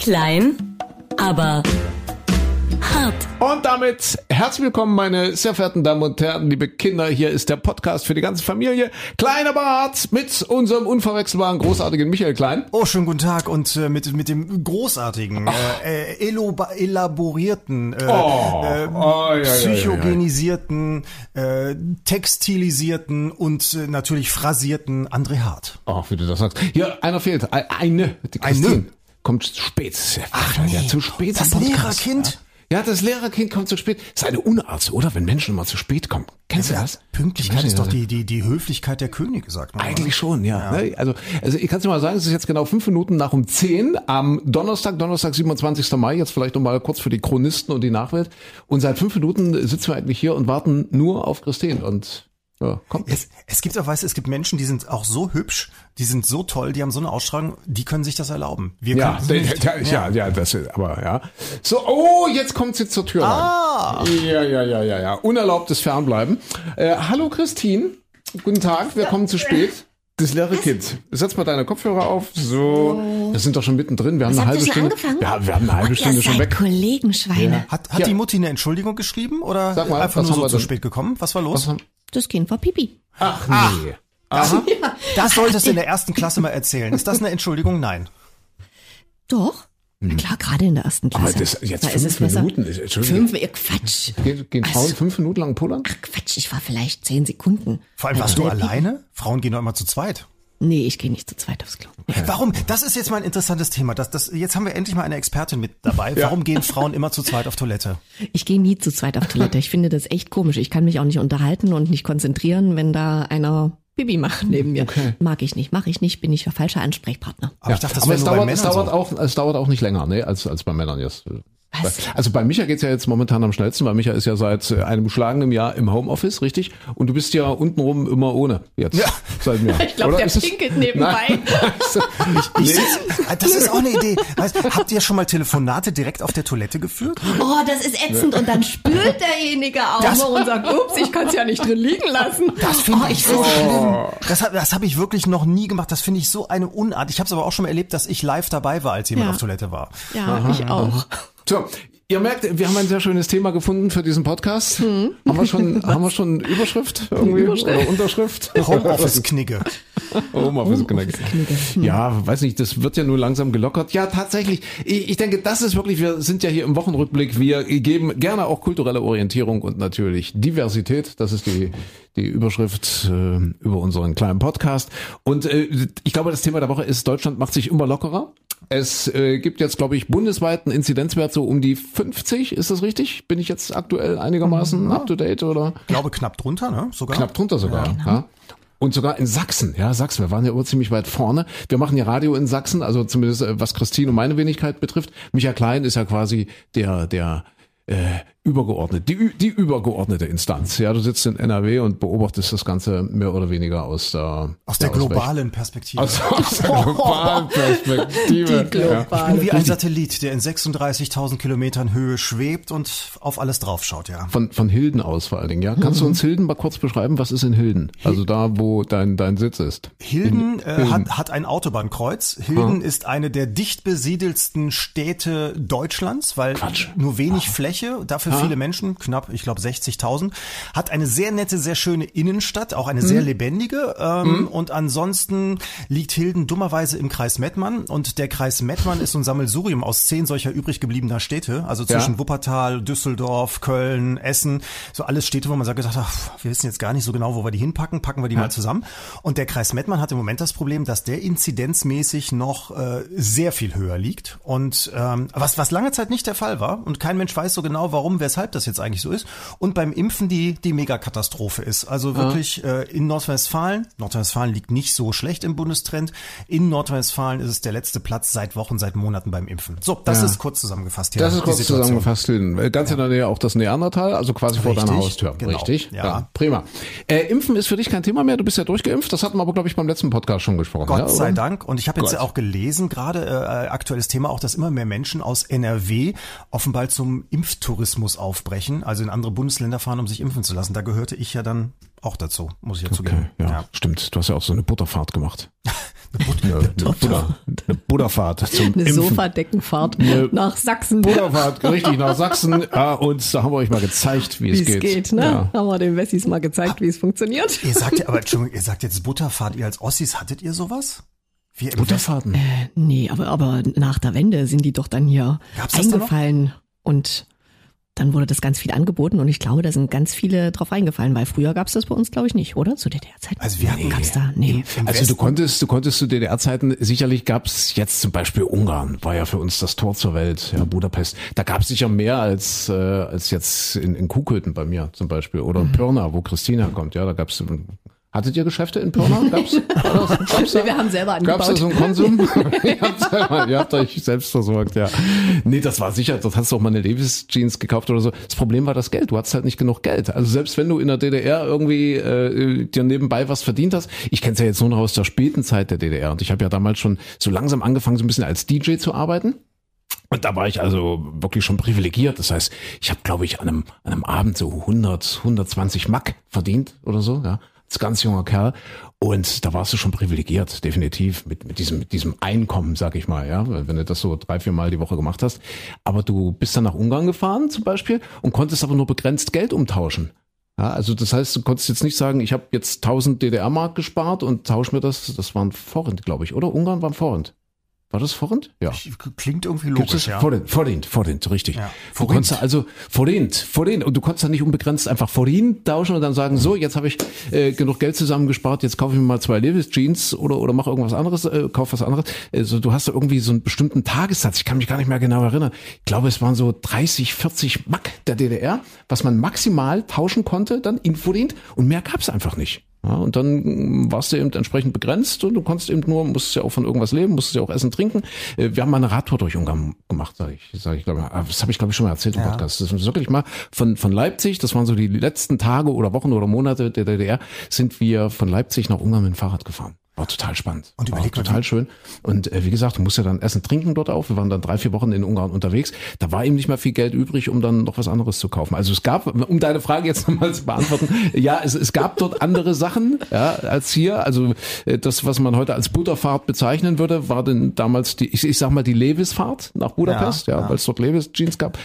Klein, aber hart. Und damit herzlich willkommen, meine sehr verehrten Damen und Herren, liebe Kinder. Hier ist der Podcast für die ganze Familie. Kleiner Bart mit unserem unverwechselbaren, großartigen Michael Klein. Oh, schönen guten Tag und äh, mit, mit dem großartigen, äh, äh, elaborierten, äh, Oh. äh, Oh, ja, ja, ja, ja. psychogenisierten, Äh, textilisierten und äh, natürlich phrasierten André Hart. Ach, wie du das sagst. Hier, einer fehlt. Ein- Eine. Die Christine. Eine? Kommt zu spät. Ach, nee. ja, zu spät. Das. Lehrerkind? Ja, das Lehrerkind kommt zu spät. ist eine Unart, oder? Wenn Menschen immer zu spät kommen. Kennst du das? Pünktlichkeit ist doch die, die, die Höflichkeit der Könige, sagt man. Eigentlich schon, ja. Ne? Also, also ich kann dir mal sagen, es ist jetzt genau fünf Minuten nach um zehn am Donnerstag, Donnerstag, 27. Mai, jetzt vielleicht noch mal kurz für die Chronisten und die Nachwelt. Und seit fünf Minuten sitzen wir eigentlich hier und warten nur auf Christine und ja, kommt. Es, es gibt auch, weißt du, es gibt Menschen, die sind auch so hübsch, die sind so toll, die haben so eine Ausstrahlung, die können sich das erlauben. Wir Ja, können ja, ja, ja, das ist, aber ja. So, oh, jetzt kommt sie zur Tür Ah. rein. Ja, ja, ja, ja, ja. Unerlaubtes Fernbleiben. Äh, hallo Christine, guten Tag, wir kommen zu spät. Das leere Kind. Setz mal deine Kopfhörer auf. So, wir sind doch schon mittendrin. Wir haben eine habt halbe Stunde. angefangen? Ja, wir haben eine halbe Oh, Stunde ihr schon weg. Kollegenschweine. Hat, hat Ja. die Mutti eine Entschuldigung geschrieben oder Sag mal, einfach nur so zu spät gekommen? Was war los? Was Das Kind war Pipi. Ach nee. Aha. Das solltest du in der ersten Klasse mal erzählen. Ist das eine Entschuldigung? Nein. Doch. Na klar, gerade in der ersten Klasse. Aber das jetzt Da ist es fünf besser. Minuten. ist- Entschuldigung. Fünf, ihr Quatsch. Gehen, gehen Was? Frauen fünf Minuten lang pullern? Ach Quatsch, ich war vielleicht zehn Sekunden. Vor allem warst du der Pipi. alleine? Frauen gehen doch immer zu zweit. Nee, ich gehe nicht zu zweit aufs Klo. Warum? Das ist jetzt mal ein interessantes Thema. Das, das, jetzt haben wir endlich mal eine Expertin mit dabei. Warum gehen Frauen immer zu zweit auf Toilette? Ich gehe nie zu zweit auf Toilette. Ich finde das echt komisch. Ich kann mich auch nicht unterhalten und nicht konzentrieren, wenn da einer Pipi macht neben mir. Mag ich nicht, mache ich nicht, bin ich der falsche Ansprechpartner. Aber ich dachte, das aber es dauert, es dauert so. auch, es dauert auch nicht länger, ne, als, als bei Männern jetzt. Was? Also bei Micha geht's ja jetzt momentan am schnellsten, weil Micha ist ja seit äh, einem schlagenden Jahr im Homeoffice, richtig? Und du bist ja untenrum immer ohne jetzt. Ja. Seit mir. Ich glaube, der pinkelt nebenbei. Nein. Ich sitz, Ah, das ist auch eine Idee. Weißt, habt ihr schon mal Telefonate direkt auf der Toilette geführt? Oh, das ist ätzend. Und dann spült derjenige auch Das- und sagt, ups, ich kann es ja nicht drin liegen lassen. Das finde oh, ich so schlimm. Das, hab- das habe ich wirklich noch nie gemacht. Das finde ich so eine Unart. Ich habe es aber auch schon mal erlebt, dass ich live dabei war, als jemand Ja. auf Toilette war. Ja, ich auch. So, ihr merkt, wir haben ein sehr schönes Thema gefunden für diesen Podcast. Haben wir schon, haben wir schon Überschrift irgendwie oder Unterschrift? Homeoffice-Knigge. Homeoffice Knigge. Ja, weiß nicht, das wird ja nur langsam gelockert. Ja, tatsächlich. Ich, ich denke, das ist wirklich, wir sind ja hier im Wochenrückblick. Wir geben gerne auch kulturelle Orientierung und natürlich Diversität. Das ist die, die Überschrift äh, über unseren kleinen Podcast. Und äh, ich glaube, das Thema der Woche ist, Deutschland macht sich immer lockerer. Es äh, gibt jetzt, glaube ich, bundesweit einen Inzidenzwert so um die 50. Ist das richtig? Bin ich jetzt aktuell einigermaßen up to date oder? Ich glaube knapp drunter, ne? Sogar. Knapp drunter sogar. Ja. Und sogar in Sachsen, ja, Sachsen, wir waren ja immer ziemlich weit vorne. Wir machen ja Radio in Sachsen, also zumindest äh, was Christine und meine Wenigkeit betrifft. Micha Klein ist ja quasi der, der äh, übergeordnet, die, ü- die übergeordnete Instanz. Ja, du sitzt in NRW und beobachtest das Ganze mehr oder weniger aus der Aus der welch- globalen Perspektive. aus, aus der globalen Perspektive. Die Ja. ich bin wie ein Satellit, der in 36.000 Kilometern Höhe schwebt und auf alles draufschaut, ja. Von, von Hilden aus vor allen Dingen, ja. Kannst du uns Hilden mal kurz beschreiben? Was ist in Hilden? Also da, wo dein, dein Sitz ist. Hilden, äh, Hat, hat ein Autobahnkreuz. Hilden ist eine der dicht besiedelsten Städte Deutschlands, weil Quatsch. nur wenig Fläche, dafür viele Menschen, knapp, ich glaube 60.000. Hat eine sehr nette, sehr schöne Innenstadt, auch eine sehr lebendige. Ähm, Und ansonsten liegt Hilden dummerweise im Kreis Mettmann. Und der Kreis Mettmann ist so ein Sammelsurium aus zehn solcher übrig gebliebener Städte. Also zwischen Ja. Wuppertal, Düsseldorf, Köln, Essen. So alles Städte, wo man sagt, gesagt, ach, wir wissen jetzt gar nicht so genau, wo wir die hinpacken. Packen wir die mal zusammen. Und der Kreis Mettmann hat im Moment das Problem, dass der inzidenzmäßig noch äh, sehr viel höher liegt. Und ähm, was, was lange Zeit nicht der Fall war. Und kein Mensch weiß so genau, warum, weshalb das jetzt eigentlich so ist. Und beim Impfen die, die Megakatastrophe ist. Also wirklich äh, in Nordrhein-Westfalen, Nordrhein-Westfalen liegt nicht so schlecht im Bundestrend. In Nordrhein-Westfalen ist es der letzte Platz seit Wochen, seit Monaten beim Impfen. So, das Ja. ist kurz zusammengefasst hier. Das ist kurz Situation. zusammengefasst, Hilden. Äh, Ganz in der Nähe auch das Neandertal, also quasi vor Richtig, deiner Haustür. genau. Richtig? Ja. Prima. Äh, Impfen ist für dich kein Thema mehr, du bist ja durchgeimpft. Das hatten wir aber, glaube ich, beim letzten Podcast schon gesprochen. Gott ja, sei? Dank. Und ich habe jetzt ja auch gelesen, gerade äh, aktuelles Thema auch, dass immer mehr Menschen aus NRW offenbar zum Impftourismus Rhythmus aufbrechen, also in andere Bundesländer fahren, um sich impfen zu lassen. Da gehörte ich ja dann auch dazu, muss ich ja zugeben. Okay, ja, ja, stimmt. Du hast ja auch so eine Butterfahrt gemacht. eine, But eine, eine, Butter, eine Butterfahrt zum Eine Sofadeckenfahrt nach Sachsen. Butterfahrt, richtig, nach Sachsen. Ja, und da haben wir euch mal gezeigt, wie es geht. Wie es geht, ne? Ja. Haben wir den Wessis mal gezeigt, wie es funktioniert. Ihr sagt ja, aber Entschuldigung, ihr sagt jetzt Butterfahrt, ihr als Ossis, hattet ihr sowas? Wie Butterfahrten? Äh, nee, aber, aber nach der Wende sind die doch dann hier Gab's eingefallen und dann wurde das ganz viel angeboten und ich glaube, da sind ganz viele drauf eingefallen, weil früher gab es das bei uns, glaube ich, nicht, oder? Zu DDR-Zeiten? Also wir hatten, nee, gab's da, nee. Also du konntest, du konntest zu DDR-Zeiten, sicherlich gab es jetzt zum Beispiel Ungarn, war ja für uns das Tor zur Welt, ja, Budapest. Da gab es sicher mehr als, äh, als jetzt in, in Kuhköthen bei mir zum Beispiel oder in mhm. Pirna, wo Christina kommt, ja, da gab es Hattet ihr Geschäfte in Pirna? Gab's, gab's da? Wir haben selber angebaut. Gab's da so einen Konsum? ihr, habt selber, ihr habt euch selbst versorgt, ja. Nee, das war sicher, dort hast du auch mal eine Levis Jeans gekauft oder so. Das Problem war das Geld. Du hattest halt nicht genug Geld. Also selbst wenn du in der DDR irgendwie äh, dir nebenbei was verdient hast, ich kenne es ja jetzt nur noch aus der späten Zeit der DDR und ich habe ja damals schon so langsam angefangen, so ein bisschen als DJ zu arbeiten. Und da war ich also wirklich schon privilegiert. Das heißt, ich habe, glaube ich, an einem, an einem Abend so 100, 120 Mack verdient oder so, ja als ganz junger Kerl. Und da warst du schon privilegiert, definitiv, mit, mit diesem, mit diesem Einkommen, sag ich mal, ja, wenn du das so drei, vier Mal die Woche gemacht hast. Aber du bist dann nach Ungarn gefahren zum Beispiel und konntest aber nur begrenzt Geld umtauschen. Ja, also das heißt, du konntest jetzt nicht sagen, ich habe jetzt 1000 DDR-Mark gespart und tausch mir das, das waren Forint, glaube ich, oder? Ungarn war Forint. War das Forint? Ja. Klingt irgendwie logisch, ja. Forint, Forint, Forint, richtig. Ja. Du konntest also Forint, Forint und du konntest dann nicht unbegrenzt einfach Forint tauschen und dann sagen, so, jetzt habe ich äh, genug Geld zusammengespart, jetzt kaufe ich mir mal zwei Levis Jeans oder oder mach irgendwas anderes, äh, kauf was anderes. Also du hast da irgendwie so einen bestimmten Tagessatz, ich kann mich gar nicht mehr genau erinnern. Ich glaube, es waren so 30, 40 Mack der DDR, was man maximal tauschen konnte dann in Forint und mehr gab's einfach nicht. Ja, und dann warst du eben entsprechend begrenzt und du konntest eben nur, musstest ja auch von irgendwas leben, musstest ja auch essen, trinken. Äh, wir haben mal eine Radtour durch Ungarn gemacht, sage ich, sag ich glaube, ah, das habe ich glaube ich schon mal erzählt im ja. Podcast. Das ist wirklich mal von von Leipzig, das waren so die letzten Tage oder Wochen oder Monate der DDR, sind wir von Leipzig nach Ungarn mit dem Fahrrad gefahren. War total spannend. Und war total schön. Und äh, wie gesagt, du musst ja dann essen, trinken dort auf. Wir waren dann drei, vier Wochen in Ungarn unterwegs. Da war eben nicht mehr viel Geld übrig, um dann noch was anderes zu kaufen. Also es gab, um deine Frage jetzt nochmal zu beantworten, ja, es, es gab dort andere Sachen ja, als hier. Also äh, das, was man heute als Butterfahrt bezeichnen würde, war denn damals die, ich, ich sag mal, die Levis-Fahrt nach Budapest, ja, ja, ja. weil es dort Levis-Jeans gab.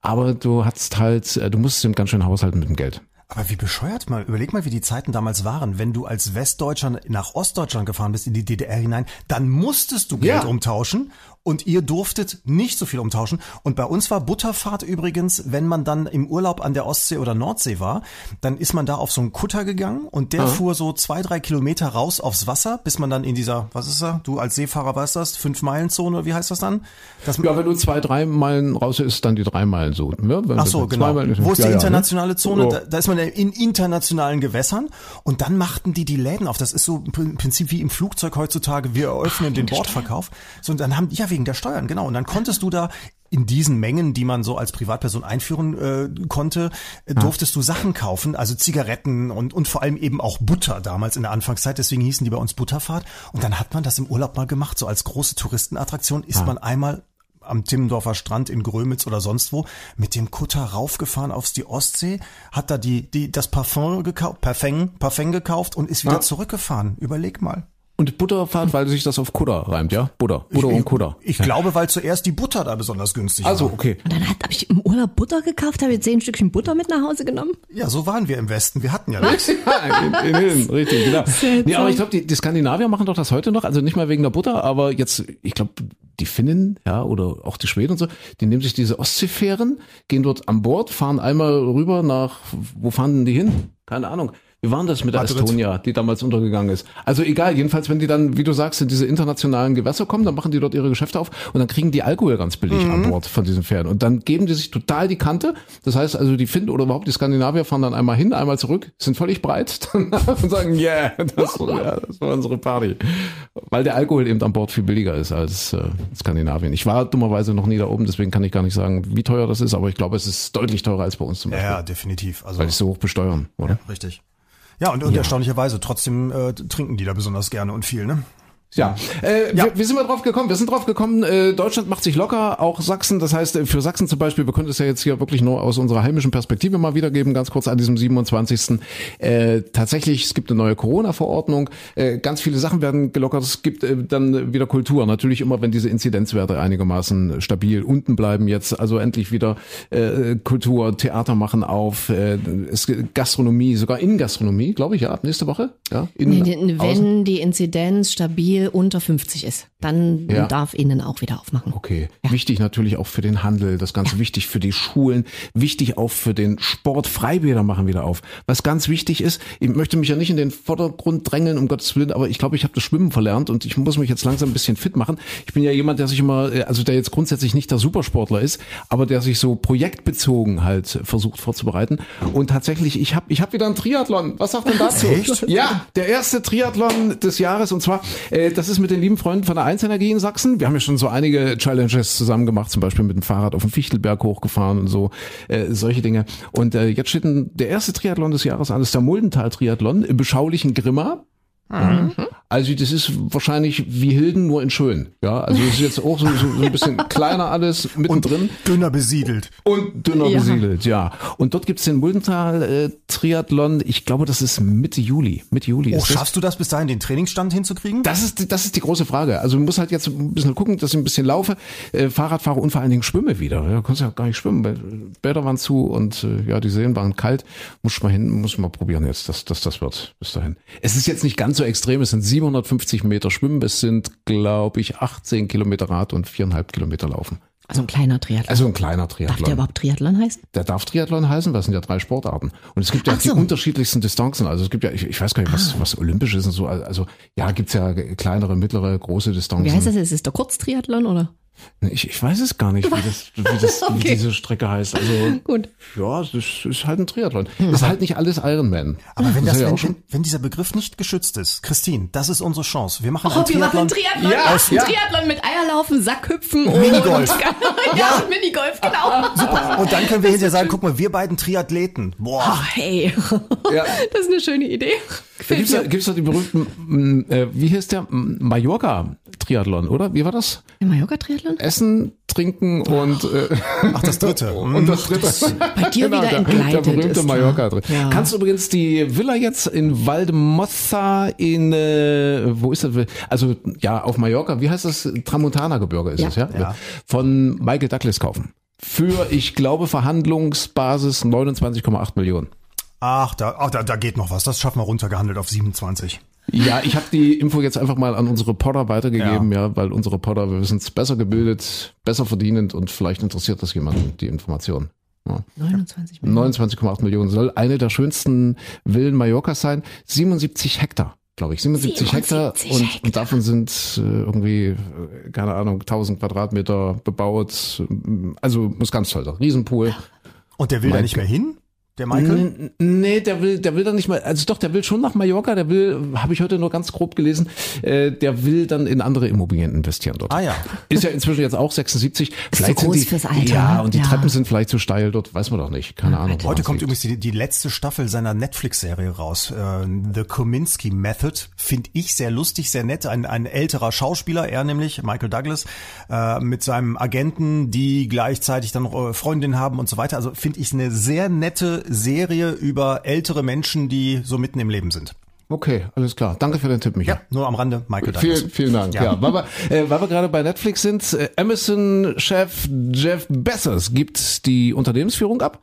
Aber du hattest halt, äh, du musstest eben ganz schön haushalten mit dem Geld. Aber wie bescheuert mal, überleg mal, wie die Zeiten damals waren. Wenn du als Westdeutscher nach Ostdeutschland gefahren bist, in die DDR hinein, dann musstest du Geld ja. umtauschen und ihr durftet nicht so viel umtauschen. Und bei uns war Butterfahrt übrigens, wenn man dann im Urlaub an der Ostsee oder Nordsee war, dann ist man da auf so einen Kutter gegangen und der ja. fuhr so zwei, drei Kilometer raus aufs Wasser, bis man dann in dieser, was ist er? Du als Seefahrer weißt das, fünf Meilen Zone, wie heißt das dann? Das ja, wenn du zwei, drei Meilen raus ist, dann die drei Meilen Zone. Ja, Ach so, genau. Wo ist ja, die internationale Zone? Da, da, ist man in internationalen Gewässern und dann machten die die Läden auf. Das ist so im Prinzip wie im Flugzeug heutzutage. Wir eröffnen Ach, den Bordverkauf. So, und dann haben, ja, wegen der Steuern, genau. Und dann konntest du da in diesen Mengen, die man so als Privatperson einführen äh, konnte, äh, durftest du Sachen kaufen, also Zigaretten und, und vor allem eben auch Butter damals in der Anfangszeit, deswegen hießen die bei uns Butterfahrt. Und dann hat man das im Urlaub mal gemacht, so als große Touristenattraktion ist ah. man einmal am Timmendorfer Strand in Grömitz oder sonst wo mit dem Kutter raufgefahren aufs die Ostsee, hat da die, die das Parfum gekauft, Parfum, Parfum gekauft und ist wieder ja. zurückgefahren. Überleg mal. Und Butterfahrt, weil sich das auf Kutter reimt, ja? Butter. Butter ich, und Kutter. Ich, glaube, weil zuerst die Butter da besonders günstig also, war. Also, okay. Und dann habe ich im Urlaub Butter gekauft, habe jetzt zehn Stückchen Butter mit nach Hause genommen. Ja, so waren wir im Westen. Wir hatten ja nichts. ja, in, in, in, richtig, genau. Nee, aber ich glaube, die, die Skandinavier machen doch das heute noch. Also nicht mal wegen der Butter, aber jetzt, ich glaube, die Finnen, ja, oder auch die Schweden und so, die nehmen sich diese Ostseefähren, gehen dort an Bord, fahren einmal rüber nach, wo fahren denn die hin? Keine Ahnung wie war das mit der Madrid. Estonia, die damals untergegangen ist? Also egal, jedenfalls, wenn die dann, wie du sagst, in diese internationalen Gewässer kommen, dann machen die dort ihre Geschäfte auf und dann kriegen die Alkohol ganz billig mhm. an Bord von diesen Pferden. Und dann geben die sich total die Kante. Das heißt also, die Finnen oder überhaupt die Skandinavier fahren dann einmal hin, einmal zurück, sind völlig breit und sagen, yeah, das, ja, das war unsere Party. Weil der Alkohol eben an Bord viel billiger ist als äh, Skandinavien. Ich war dummerweise noch nie da oben, deswegen kann ich gar nicht sagen, wie teuer das ist, aber ich glaube, es ist deutlich teurer als bei uns zum Beispiel. Ja, definitiv. Also, weil die so hoch besteuern, oder? Ja, richtig. Ja, und, und ja. erstaunlicherweise trotzdem äh, trinken die da besonders gerne und viel, ne? Ja, äh, ja. Wir, wie sind wir drauf gekommen? Wir sind drauf gekommen, äh, Deutschland macht sich locker, auch Sachsen. Das heißt, äh, für Sachsen zum Beispiel, wir können es ja jetzt hier wirklich nur aus unserer heimischen Perspektive mal wiedergeben, ganz kurz an diesem 27. Äh, tatsächlich, es gibt eine neue Corona-Verordnung. Äh, ganz viele Sachen werden gelockert. Es gibt äh, dann wieder Kultur. Natürlich immer, wenn diese Inzidenzwerte einigermaßen stabil unten bleiben. Jetzt also endlich wieder äh, Kultur, Theater machen auf, äh, es, Gastronomie, sogar in Gastronomie, glaube ich, ja, ab nächste Woche. Ja, in, wenn die Inzidenz stabil Familie unter 50 ist, dann ja. darf Ihnen auch wieder aufmachen. Okay. Ja. Wichtig natürlich auch für den Handel, das Ganze ja. wichtig für die Schulen, wichtig auch für den Sport. Freibäder machen wieder auf. Was ganz wichtig ist, ich möchte mich ja nicht in den Vordergrund drängeln, um Gottes Willen, aber ich glaube, ich habe das Schwimmen verlernt und ich muss mich jetzt langsam ein bisschen fit machen. Ich bin ja jemand, der sich immer, äh, also der jetzt grundsätzlich nicht der Supersportler ist, aber der sich so projektbezogen halt versucht vorzubereiten. Und tatsächlich, ich habe ich hab wieder ein Triathlon. Was sagt denn dazu? Echt? Ja, der erste Triathlon des Jahres und zwar äh, das ist mit den lieben Freunden von der 1 Energie in Sachsen. Wir haben ja schon so einige Challenges zusammen gemacht, zum Beispiel mit dem Fahrrad auf dem Fichtelberg hochgefahren und so, äh, solche Dinge. Und äh, jetzt steht der erste Triathlon des Jahres an, das ist der Muldental-Triathlon im beschaulichen Grimma. Mhm. Also das ist wahrscheinlich wie Hilden nur in schön. Ja, also es ist jetzt auch so, so, so ein bisschen kleiner alles mittendrin. Und dünner besiedelt. Und dünner ja. besiedelt, ja. Und dort gibt's den Muldental äh, Triathlon. Ich glaube, das ist Mitte Juli. Mitte Juli. Oh, schaffst du das bis dahin, den Trainingsstand hinzukriegen? Das ist das ist die große Frage. Also man muss halt jetzt ein bisschen gucken, dass ich ein bisschen laufe, äh, Fahrrad fahre und vor allen Dingen schwimme wieder. Ja, kannst ja gar nicht schwimmen, weil Bäder waren zu und äh, ja, die Seen waren kalt. Muss ich mal hin, muss ich mal probieren jetzt, dass, dass das wird bis dahin. Es ist jetzt nicht ganz so extrem. Es sind 750 Meter Schwimmen. Es sind, glaube ich, 18 Kilometer Rad und viereinhalb Kilometer Laufen. Also ein kleiner Triathlon. Also ein kleiner Triathlon. Darf der überhaupt Triathlon heißen? Der darf Triathlon heißen, weil es sind ja drei Sportarten. Und es gibt ja so. die unterschiedlichsten Distanzen. Also es gibt ja, ich, ich weiß gar nicht, was, ah. was olympisch ist und so. Also ja, gibt's ja kleinere, mittlere, große Distanzen. Wie heißt das? Ist es der Kurztriathlon oder? Ich, ich weiß es gar nicht, wie, das, wie, das, okay. wie diese Strecke heißt. Also Gut. ja, es ist, ist halt ein Triathlon. Hm. Ist halt nicht alles Ironman. Aber wenn, das, das wenn, wenn, dieser Begriff nicht geschützt ist, Christine, das ist unsere Chance. Wir machen oh, einen wir Triathlon. Machen Triathlon, ja, aus, ja. Triathlon mit Eierlaufen, Sackhüpfen und Minigolf. ja, ja, und Minigolf, genau. Super. Und dann können wir hinterher sagen, guck mal, wir beiden Triathleten. Boah. Oh, hey. Ja. Das ist eine schöne Idee. Da gibt's ja, gibt's die berühmten, äh, wie hieß der? Mallorca-Triathlon, oder? Wie war das? Der Mallorca-Triathlon? Essen, trinken und äh, Ach, das dritte. und das dritte. Das bei dir genau, wieder entgleitet. Der, der berühmte Mallorca drin. Ja. Kannst du übrigens die Villa jetzt in Valdemossa in äh, wo ist das? Also ja, auf Mallorca, wie heißt das? Tramontana-Gebirge ist ja. es, ja? ja? Von Michael Douglas kaufen. Für, ich glaube, Verhandlungsbasis 29,8 Millionen. Ach, da, ach da, da geht noch was. Das schaffen wir runtergehandelt auf 27. Ja, ich habe die Info jetzt einfach mal an unsere Potter weitergegeben, ja, ja weil unsere Potter, wir sind besser gebildet, besser verdienend und vielleicht interessiert das jemanden, die Information. Ja. 29 Millionen. 29,8 Millionen soll eine der schönsten Villen Mallorcas sein. 77 Hektar, glaube ich. 77, 77 Hektar, und, Hektar und davon sind äh, irgendwie, äh, keine Ahnung, 1000 Quadratmeter bebaut. Also muss ganz toll sein. Riesenpool. Und der will da nicht mehr hin? Der Michael? nee, der will, der will dann nicht mal, also doch, der will schon nach Mallorca, der will, habe ich heute nur ganz grob gelesen, äh, der will dann in andere Immobilien investieren dort. Ah ja. Ist ja inzwischen jetzt auch 76. Vielleicht sind die, fürs Alter, ja, ne? und die ja. Treppen sind vielleicht zu steil dort, weiß man doch nicht, keine ja, Ahnung. Heute kommt übrigens die, die letzte Staffel seiner Netflix-Serie raus, äh, The Kominsky Method, finde ich sehr lustig, sehr nett, ein, ein älterer Schauspieler, er nämlich, Michael Douglas, äh, mit seinem Agenten, die gleichzeitig dann noch äh, Freundin haben und so weiter, also finde ich eine sehr nette Serie über ältere Menschen, die so mitten im Leben sind. Okay, alles klar. Danke für den Tipp, Michael. Ja, nur am Rande, Michael Douglas. Vielen, vielen Dank. Ja, ja weil, wir, äh, weil wir gerade bei Netflix sind, äh, Amazon-Chef Jeff Bezos gibt die Unternehmensführung ab.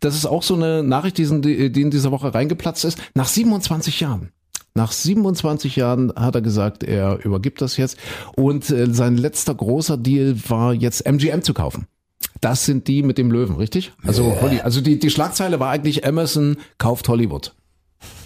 Das ist auch so eine Nachricht, die in dieser Woche reingeplatzt ist. Nach 27 Jahren. Nach 27 Jahren hat er gesagt, er übergibt das jetzt. Und äh, sein letzter großer Deal war jetzt MGM zu kaufen. Das sind die mit dem Löwen, richtig? Also, yeah. Also die, die Schlagzeile war eigentlich Emerson kauft Hollywood.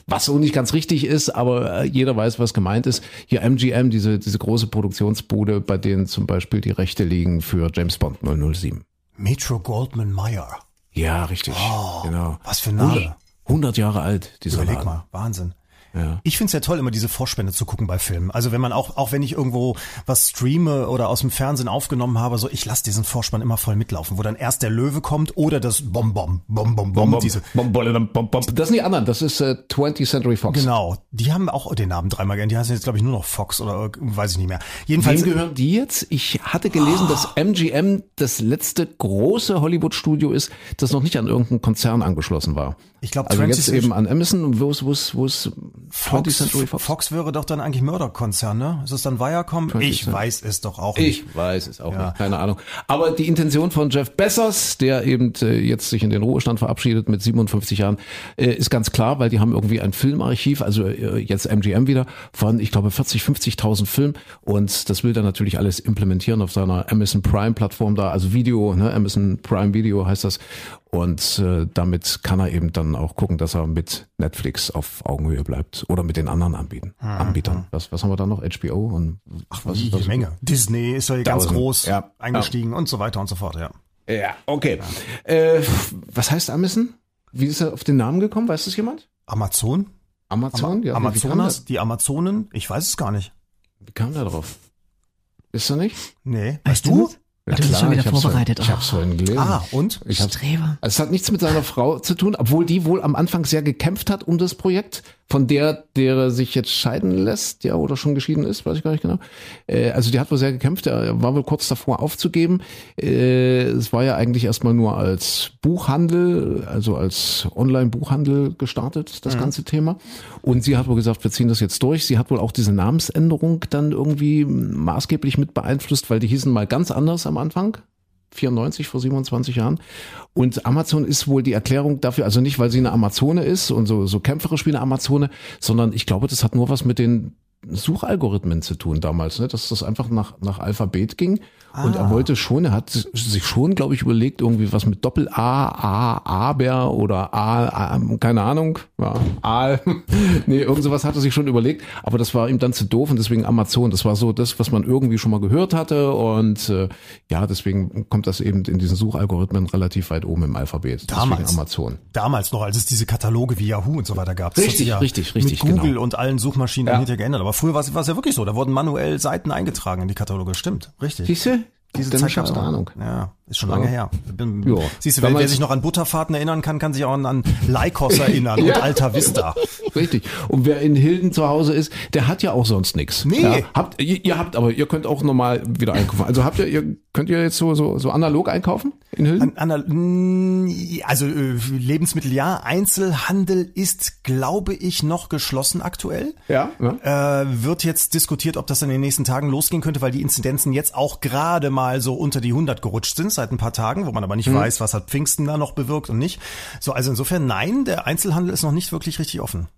Was so nicht ganz richtig ist, aber äh, jeder weiß, was gemeint ist. Hier MGM, diese, diese große Produktionsbude, bei denen zum Beispiel die Rechte liegen für James Bond 007. Metro Goldman Mayer. Ja, richtig. Oh, genau. Was für ein Name. 100, 100 Jahre alt, dieser Überleg Laden. mal, Wahnsinn. Ja. Ich finde es ja toll, immer diese Vorspende zu gucken bei Filmen. Also wenn man auch, auch wenn ich irgendwo was streame oder aus dem Fernsehen aufgenommen habe, so ich lasse diesen Vorspann immer voll mitlaufen, wo dann erst der Löwe kommt oder das Bom Bom Bom Bom Bom. Diese Bom, Bom, Bom, Bom. Das sind die anderen, das ist äh, 20th Century Fox. Genau, die haben auch den Namen dreimal gern. Die heißen jetzt glaube ich nur noch Fox oder weiß ich nicht mehr. Jedenfalls Wem gehören die jetzt? Ich hatte gelesen, oh. dass MGM das letzte große Hollywood-Studio ist, das noch nicht an irgendeinen Konzern angeschlossen war. Ich glaube, also jetzt eben an Amazon, wo es, wo es, wo es Fox, Fox. Fox wäre doch dann eigentlich Mörderkonzern, ne? Ist es dann Viacom? Ich weiß es doch auch nicht. Ich weiß es auch ja. nicht, keine Ahnung. Aber die Intention von Jeff Bezos, der eben äh, jetzt sich in den Ruhestand verabschiedet mit 57 Jahren, äh, ist ganz klar, weil die haben irgendwie ein Filmarchiv, also äh, jetzt MGM wieder, von, ich glaube, 40, 50.000 Filmen und das will er natürlich alles implementieren auf seiner Amazon Prime Plattform da, also Video, ne? Amazon Prime Video heißt das und äh, damit kann er eben dann auch gucken, dass er mit Netflix auf Augenhöhe bleibt oder mit den anderen Anbieten, mhm. Anbietern. Was, was haben wir da noch? HBO und Ach, was, jede was, Menge. Disney ist ja ganz groß ja. eingestiegen ja. und so weiter und so fort, ja. Ja, okay. Ja. Äh, was heißt Amazon? Wie ist er auf den Namen gekommen? Weiß das jemand? Amazon? Amazon? Ama ja, Amazonas, die Amazonen? Ich weiß es gar nicht. Wie kam der drauf? Ist er nicht? Nee. Weißt, weißt du? Ja, du bist schon wieder vorbereitet. Vorhin, ich hab's vorhin gelesen. Ah, und? Ich hab's, Streber. Es hat nichts mit seiner Frau zu tun, obwohl die wohl am Anfang sehr gekämpft hat um das Projekt von der, der sich jetzt scheiden lässt, ja, oder schon geschieden ist, weiß ich gar nicht genau. Äh, also die hat wohl sehr gekämpft, er war wohl kurz davor aufzugeben. Äh, es war ja eigentlich erstmal nur als Buchhandel, also als Online-Buchhandel gestartet, das mhm. ganze Thema. Und sie hat wohl gesagt, wir ziehen das jetzt durch. Sie hat wohl auch diese Namensänderung dann irgendwie maßgeblich mit beeinflusst, weil die hießen mal ganz anders am Anfang. 94 vor 27 Jahren. Und Amazon ist wohl die Erklärung dafür, also nicht, weil sie eine Amazone ist und so, so kämpferisch wie eine Amazone, sondern ich glaube, das hat nur was mit den Suchalgorithmen zu tun damals, ne? dass das einfach nach, nach Alphabet ging. Ah. Und er ah. wollte schon, er hat sich schon, glaube ich, überlegt, irgendwie was mit Doppel-A, A, Aber oder A, A keine Ahnung, ja, A, nee, irgend sowas hat er sich schon überlegt, aber das war ihm dann zu doof und deswegen Amazon, das war so das, was man irgendwie schon mal gehört hatte und äh, ja, deswegen kommt das eben in diesen Suchalgorithmen relativ weit oben im Alphabet. Damals, Amazon. Damals noch, als es diese Kataloge wie Yahoo und so weiter gab. richtig, ja richtig, richtig, mit Google genau. und allen Suchmaschinen ja. hinterher geändert, aber früher war es, ja wirklich so, da wurden manuell Seiten eingetragen in die Kataloge, stimmt, richtig. Siehste? Diese Zeit gab's da Ahnung. Ja, ist schon ja. lange her. Bin, ja. Siehst du, wer, wer, sich noch an Butterfahrten erinnern kann, kann sich auch an, an Leikos erinnern und Alta Vista. Richtig. Und wer in Hilden zu Hause ist, der hat ja auch sonst nichts. Nee. Ja, habt, ihr, ihr, habt, aber ihr könnt auch normal wieder einkaufen. Also habt ihr, ihr könnt ihr jetzt so, so, so analog einkaufen in Hilden? An, an, also äh, Lebensmittel ja, Einzelhandel ist, glaube ich, noch geschlossen aktuell. Ja. ja. Äh, wird jetzt diskutiert, ob das in den nächsten Tagen losgehen könnte, weil die Inzidenzen jetzt auch gerade mal so unter die 100 gerutscht sind seit ein paar Tagen, wo man aber nicht hm. weiß, was hat Pfingsten da noch bewirkt und nicht. So, also insofern nein, der Einzelhandel ist noch nicht wirklich richtig offen.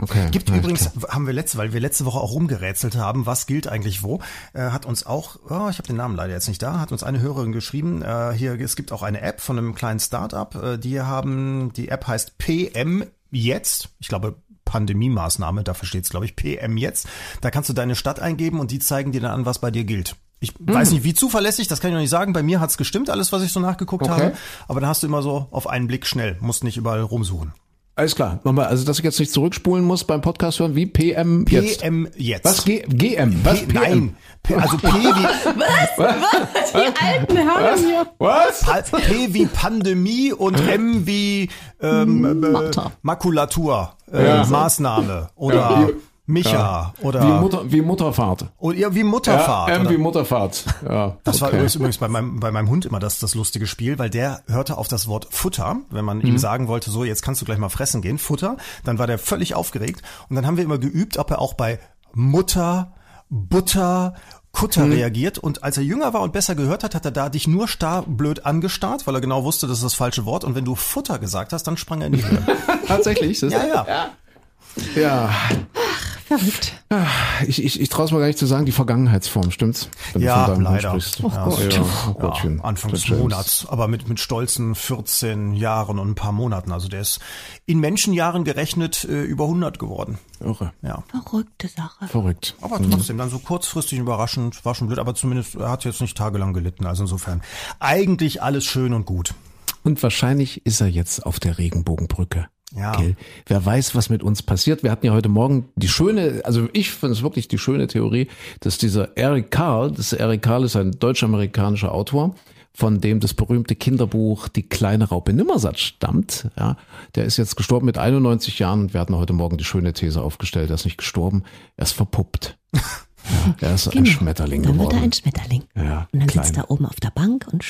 Okay, Gibt übrigens, klar. haben wir letzte, weil wir letzte Woche auch rumgerätselt haben, was gilt eigentlich wo, äh, hat uns auch, oh, ich habe den Namen leider jetzt nicht da, hat uns eine Hörerin geschrieben, äh, hier, es gibt auch eine App von einem kleinen Startup, äh, die haben, die App heißt PM jetzt, ich glaube Pandemie-Maßnahme, dafür steht es, glaube ich, PM jetzt. Da kannst du deine Stadt eingeben und die zeigen dir dann an, was bei dir gilt. Ich hm. weiß nicht, wie zuverlässig, das kann ich noch nicht sagen. Bei mir hat's gestimmt, alles, was ich so nachgeguckt okay. habe. Aber dann hast du immer so auf einen Blick schnell, musst nicht überall rumsuchen. Alles klar. Nochmal, also dass ich jetzt nicht zurückspulen muss beim Podcast hören, wie PM jetzt. PM jetzt. Was? G GM? Was? P PM? Nein. P also P wie... Was? Was? Die alten Herren hier. Was? P wie Pandemie und M wie ähm, äh, Makulatur, äh, ja. Maßnahme oder... Ja. Micha ja. oder wie, Mutter, wie Mutterfahrt. Oh, ja, wie Mutterfahrt. Ja, ähm, wie Mutterfahrt. Ja, das okay. war übrigens bei meinem, bei meinem Hund immer das, das lustige Spiel, weil der hörte auf das Wort Futter, wenn man mhm. ihm sagen wollte, so jetzt kannst du gleich mal fressen gehen, Futter, dann war der völlig aufgeregt und dann haben wir immer geübt, ob er auch bei Mutter, Butter Kutter mhm. reagiert und als er jünger war und besser gehört hat, hat er da dich nur starr blöd angestarrt, weil er genau wusste, das ist das falsche Wort und wenn du Futter gesagt hast, dann sprang er in die Höhe. Tatsächlich? ja, ja. ja. Ja. Ach, verrückt. Ich, ich, ich traue es mir gar nicht zu sagen, die Vergangenheitsform, stimmt's? Wenn ja, leider. Oh ja, Gott. Ja, oh Gott, ja, Anfang des Monats, aber mit, mit stolzen 14 Jahren und ein paar Monaten. Also der ist in Menschenjahren gerechnet äh, über 100 geworden. Irre. Ja. Verrückte Sache. Verrückt. Aber trotzdem dann so kurzfristig überraschend, war schon blöd, aber zumindest er hat jetzt nicht tagelang gelitten. Also insofern eigentlich alles schön und gut. Und wahrscheinlich ist er jetzt auf der Regenbogenbrücke Ja. Okay. Wer weiß, was mit uns passiert. Wir hatten ja heute Morgen die schöne, also ich finde es wirklich die schöne Theorie, dass dieser Eric Carl, das Eric Carl ist ein deutsch-amerikanischer Autor, von dem das berühmte Kinderbuch Die kleine Raupe Nimmersatt stammt. Ja, der ist jetzt gestorben mit 91 Jahren und wir hatten heute Morgen die schöne These aufgestellt. Er ist nicht gestorben, er ist verpuppt. Ja, er ist genau. ein Schmetterling dann geworden. Dann wird er ein Schmetterling. Ja, und dann klein. sitzt er oben auf der Bank und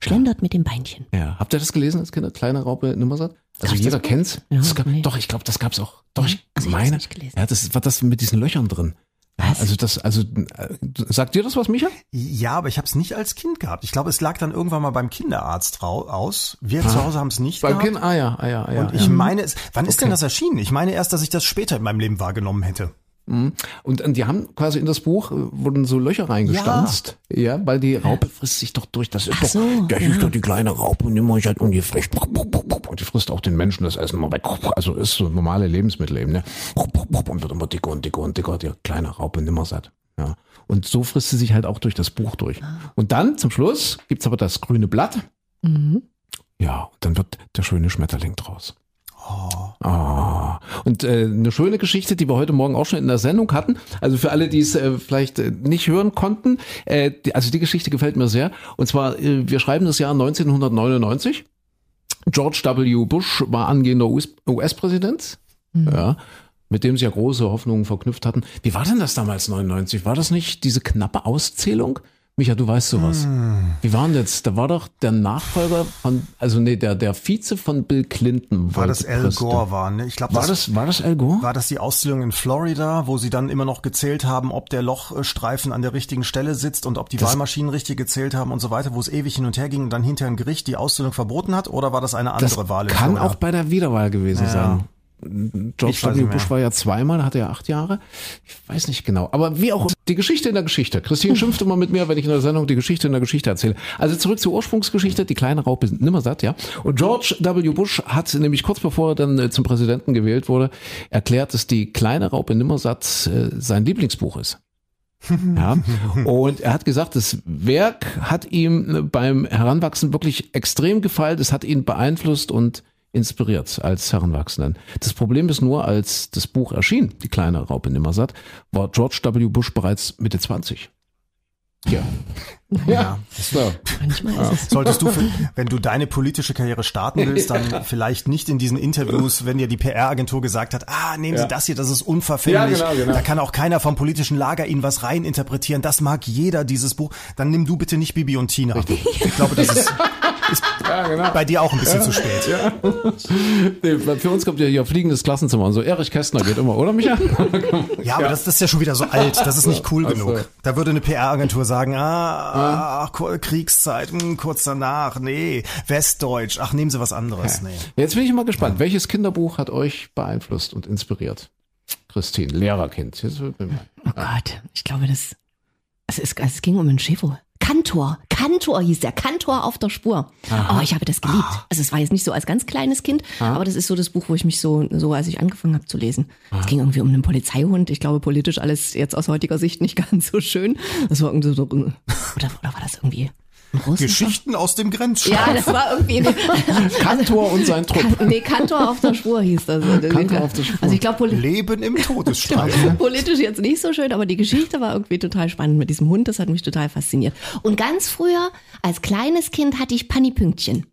schlendert ja. mit dem Beinchen. Ja, habt ihr das gelesen als Kinder? Kleine Raupe Nimmersatt? Also jeder kennt's. Ja, gab, nee. Doch, ich glaube, das gab's auch. Doch, ich also meine. Ich ja, das war das mit diesen Löchern drin. Was? Also das, also äh, sagt dir das was, Micha? Ja, aber ich habe es nicht als Kind gehabt. Ich glaube, es lag dann irgendwann mal beim Kinderarzt aus. Wir ah. zu Hause haben es nicht beim gehabt. Kind, ah ja, ah ja, ah ja. Und ich meine, es, wann okay. ist denn das erschienen? Ich meine erst, dass ich das später in meinem Leben wahrgenommen hätte. Mhm. Und, die haben quasi in das Buch äh, wurden so Löcher reingestanzt, ja, ja weil die Raupe frisst sich doch durch. Das ist Ach doch, so, das ja. ist doch die kleine Raupe, nimm euch halt und die frisst, und die frisst auch den Menschen das Essen mal weg. Also ist so normale Lebensmittel eben, ne? Und wird immer dicker und dicker und dicker, die kleine Raupe nimmer satt. Ja. Und so frisst sie sich halt auch durch das Buch durch. Ah. Und dann zum Schluss gibt's aber das grüne Blatt. Mhm. Ja, und dann wird der schöne Schmetterling draus. Oh. oh. Und äh, eine schöne Geschichte, die wir heute Morgen auch schon in der Sendung hatten. Also für alle, die es äh, vielleicht äh, nicht hören konnten. Äh, die, also die Geschichte gefällt mir sehr. Und zwar, äh, wir schreiben das Jahr 1999. George W. Bush war angehender US-Präsident. Mhm. Ja mit dem sie ja große Hoffnungen verknüpft hatten. Wie war denn das damals 99? War das nicht diese knappe Auszählung? Micha, du weißt sowas. Hm. Wie war denn jetzt? Da war doch der Nachfolger von, also nee, der, der Vize von Bill Clinton. War das Al Gore war, ne? Ich glaube, war das, war das Al Gore? War das die Auszählung in Florida, wo sie dann immer noch gezählt haben, ob der Lochstreifen an der richtigen Stelle sitzt und ob die das Wahlmaschinen richtig gezählt haben und so weiter, wo es ewig hin und her ging und dann hinter ein Gericht die Auszählung verboten hat? Oder war das eine andere das Wahl? Kann Florida? auch bei der Wiederwahl gewesen ja. sein. George W. Bush war ja zweimal, hatte ja acht Jahre. Ich weiß nicht genau. Aber wie auch die Geschichte in der Geschichte. Christine schimpft immer mit mir, wenn ich in der Sendung die Geschichte in der Geschichte erzähle. Also zurück zur Ursprungsgeschichte. Die kleine Raupe sind nimmer satt, ja. Und George W. Bush hat nämlich kurz bevor er dann äh, zum Präsidenten gewählt wurde, erklärt, dass die kleine Raupe Nimmersatt äh, sein Lieblingsbuch ist. Ja, und er hat gesagt, das Werk hat ihm beim Heranwachsen wirklich extrem gefallen. Es hat ihn beeinflusst und inspiriert als Heranwachsenden. Das Problem ist nur, als das Buch erschien, Die kleine Raupe Nimmersatt, war George W. Bush bereits Mitte 20. Ja. Ja, so. manchmal ja. ist es. Solltest du, für, wenn du deine politische Karriere starten willst, dann ja. vielleicht nicht in diesen Interviews, wenn dir die PR-Agentur gesagt hat, ah, nehmen Sie ja. das hier, das ist unverfänglich. Ja, genau, genau. Da kann auch keiner vom politischen Lager Ihnen was rein interpretieren. Das mag jeder, dieses Buch. Dann nimm du bitte nicht Bibi und Tina. Richtig. Ich glaube, das ist, ist genau. bei dir auch ein bisschen zu spät. Nee, für uns kommt ja hier fliegendes Klassenzimmer und so. Erich Kästner geht immer, oder Micha? ja, aber das, das, ist ja schon wieder so alt. Das ist nicht cool genug. Da würde eine PR-Agentur sagen, ah, ach, Kriegszeit, hm, kurz danach, nee, Westdeutsch, ach, nehmen Sie was anderes, nee. Jetzt bin ich mal gespannt, ja. welches Kinderbuch hat euch beeinflusst und inspiriert? Christine, Lehrerkind. oh Gott, ich glaube, das, es, ist, es ging um ein Schäfer. Kantor, Kantor hieß der, Kantor auf der Spur. Aha. Oh, ich habe das geliebt. Also es war jetzt nicht so als ganz kleines Kind, Aha. aber das ist so das Buch, wo ich mich so, so als ich angefangen habe zu lesen. Es ging irgendwie um einen Polizeihund. Ich glaube, politisch alles jetzt aus heutiger Sicht nicht ganz so schön. Das war irgendwie so, oder, oder war das irgendwie Geschichten aus dem Grenzstaat. Ja, das war irgendwie. Kantor und sein Trupp. Nee, Kantor auf der Spur hieß das. Kantor auf der Spur. Also ich glaube, Leben im Todesstrahl. Politisch jetzt nicht so schön, aber die Geschichte war irgendwie total spannend mit diesem Hund. Das hat mich total fasziniert. Und ganz früher, als kleines Kind, hatte ich Pannipünktchen.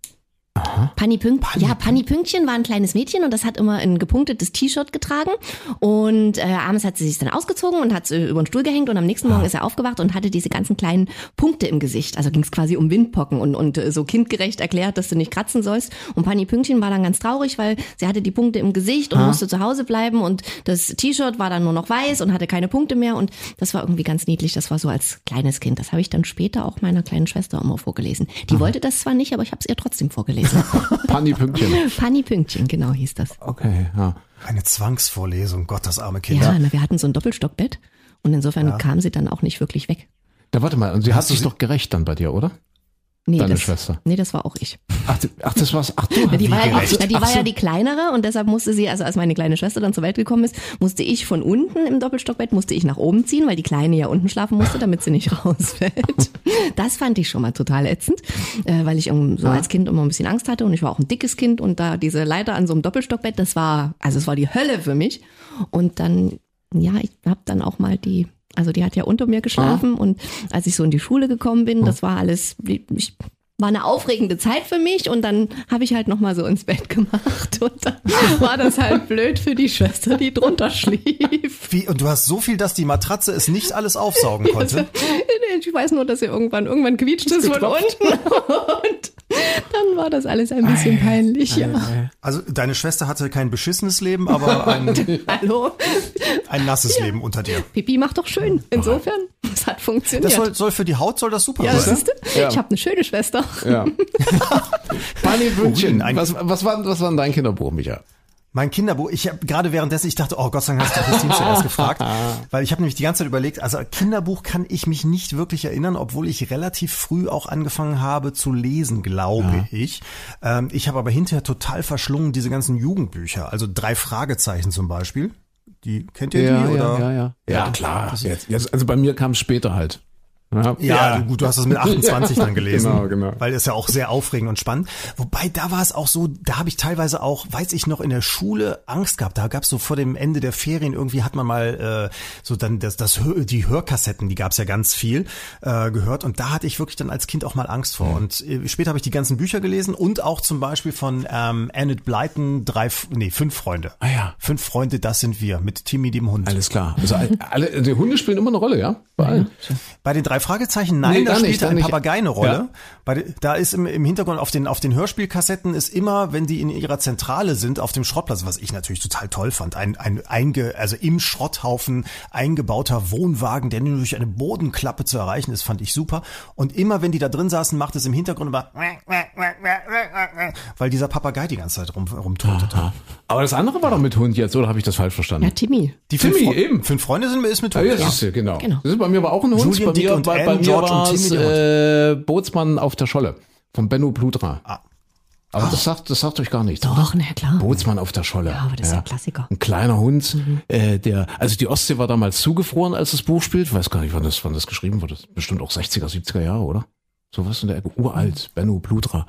Aha. Panni Pünktchen. Panni ja, Panni Pünktchen war ein kleines Mädchen und das hat immer ein gepunktetes T-Shirt getragen. Und äh, abends hat sie sich dann ausgezogen und hat äh, über den Stuhl gehängt und am nächsten Morgen ah. ist er aufgewacht und hatte diese ganzen kleinen Punkte im Gesicht. Also ging es quasi um Windpocken und, und äh, so kindgerecht erklärt, dass du nicht kratzen sollst. Und Panni Pünktchen war dann ganz traurig, weil sie hatte die Punkte im Gesicht und ah. musste zu Hause bleiben und das T-Shirt war dann nur noch weiß und hatte keine Punkte mehr und das war irgendwie ganz niedlich. Das war so als kleines Kind. Das habe ich dann später auch meiner kleinen Schwester immer vorgelesen. Die Aha. wollte das zwar nicht, aber ich habe es ihr trotzdem vorgelesen. Panni Pünktchen. Panni Pünktchen, genau hieß das. Okay, ja. Eine Zwangsvorlesung, Gott, das arme Kind. Ja, na, wir hatten so ein und insofern ja. kam sie dann auch nicht wirklich weg. Da warte mal, und sie hat sich doch gerecht dann bei dir, oder? Nee, Deine das, Schwester. Nee, das war auch ich. Ach, ach das war's. Ach du. Na, die war, ja, na, die war so. ja die kleinere und deshalb musste sie, also als meine kleine Schwester dann zur Welt gekommen ist, musste ich von unten im Doppelstockbett, musste ich nach oben ziehen, weil die Kleine ja unten schlafen musste, damit sie nicht rausfällt. Das fand ich schon mal total ätzend, äh, weil ich so als Kind immer ein bisschen Angst hatte und ich war auch ein dickes Kind und da diese Leiter an so einem Doppelstockbett, das war, also es war die Hölle für mich. Und dann, ja, ich habe dann auch mal die also die hat ja unter mir geschlafen und als ich so in die Schule gekommen bin, das war alles, ich war eine aufregende Zeit für mich und dann habe ich halt nochmal so ins Bett gemacht und dann war das halt blöd für die Schwester, die drunter schlief. Wie, und du hast so viel, dass die Matratze es nicht alles aufsaugen konnte. Ich weiß nur, dass sie irgendwann, irgendwann quietscht es von unten und dann war das alles ein bisschen peinlich, ja. Also deine Schwester hatte kein beschissenes Leben, aber ein, Hallo? ein nasses Leben unter dir. Pipi macht doch schön. Insofern, es hat funktioniert. Das soll, soll für die Haut soll das super ja, sein. siehst du? Ja. Ich habe eine schöne Schwester. Ja. Pani Brötchen. ein- Was, was, war, was war denn dein Kinderbuch, Micha? Mein Kinderbuch, ich habe gerade währenddessen, ich dachte, oh Gott sei Dank hast du Christine zuerst gefragt, weil ich habe nämlich die ganze Zeit überlegt, also Kinderbuch kann ich mich nicht wirklich erinnern, obwohl ich relativ früh auch angefangen habe zu lesen, glaube ich. Ähm, ich habe aber hinterher total verschlungen diese ganzen Jugendbücher, also drei Fragezeichen zum Beispiel. Die kennt ihr die? Oder? ja, ja. Ja, klar. Jetzt, jetzt, also bei mir kam es später halt. Ja, Ja, gut, du hast das mit 28 dann gelesen. Genau, genau. Weil es ja auch sehr aufregend und spannend. Wobei, da war es auch so, da habe ich teilweise auch, weiß ich noch, in der Schule Angst gehabt. Da gab es so vor dem Ende der Ferien irgendwie hat man mal äh, so dann das, das die Hörkassetten, die gab es ja ganz viel, äh, gehört. Und da hatte ich wirklich dann als Kind auch mal Angst vor. Und äh, später habe ich die ganzen Bücher gelesen und auch zum Beispiel von ähm, Annette Blyton, drei, nee, fünf Freunde. Ah ja. Fünf Freunde, das sind wir, mit Timmy dem Hund. Alles klar. Also alle, die Hunde spielen immer eine Rolle, ja? Bei allen. Bei den drei Fragezeichen, nein, Nee, da nicht, da ein. Papagei eine Rolle. Ja. Bei, da ist im, im Hintergrund auf den, auf den Hörspielkassetten ist immer, wenn die in ihrer Zentrale sind, auf dem Schrottplatz, was ich natürlich total toll fand, ein, ein einge, also im Schrotthaufen eingebauter Wohnwagen, der nur durch eine Bodenklappe zu erreichen ist, fand ich super. Und immer, wenn die da drin saßen, macht es im Hintergrund immer, weil dieser Papagei die ganze Zeit rum, rumtotete. Aber das andere war doch mit Hund jetzt, oder habe ich das falsch verstanden? Ja, Timmy. Die fünf, Timmy, Fre- eben. fünf Freunde sind ist mit Ja, Hund. ja, siehst du, genau. Genau. Das ist bei mir aber auch ein Hund. Julian, bei mir, und bei, bei mir George und war es äh, Bootsmann auf der Scholle von Benno Plutra. Ah. Aber das sagt, das sagt euch gar nichts. Doch, na klar. Bootsmann auf der Scholle. Ja, aber das ist ja ein Klassiker. Ein kleiner Hund, äh, der, also die Ostsee war damals zugefroren, als das Buch spielt. Ich weiß gar nicht, wann das, wann das geschrieben wurde. Bestimmt auch 60er, 70er Jahre, oder? Sowas in der Ecke. Uralt, Benno Plutra.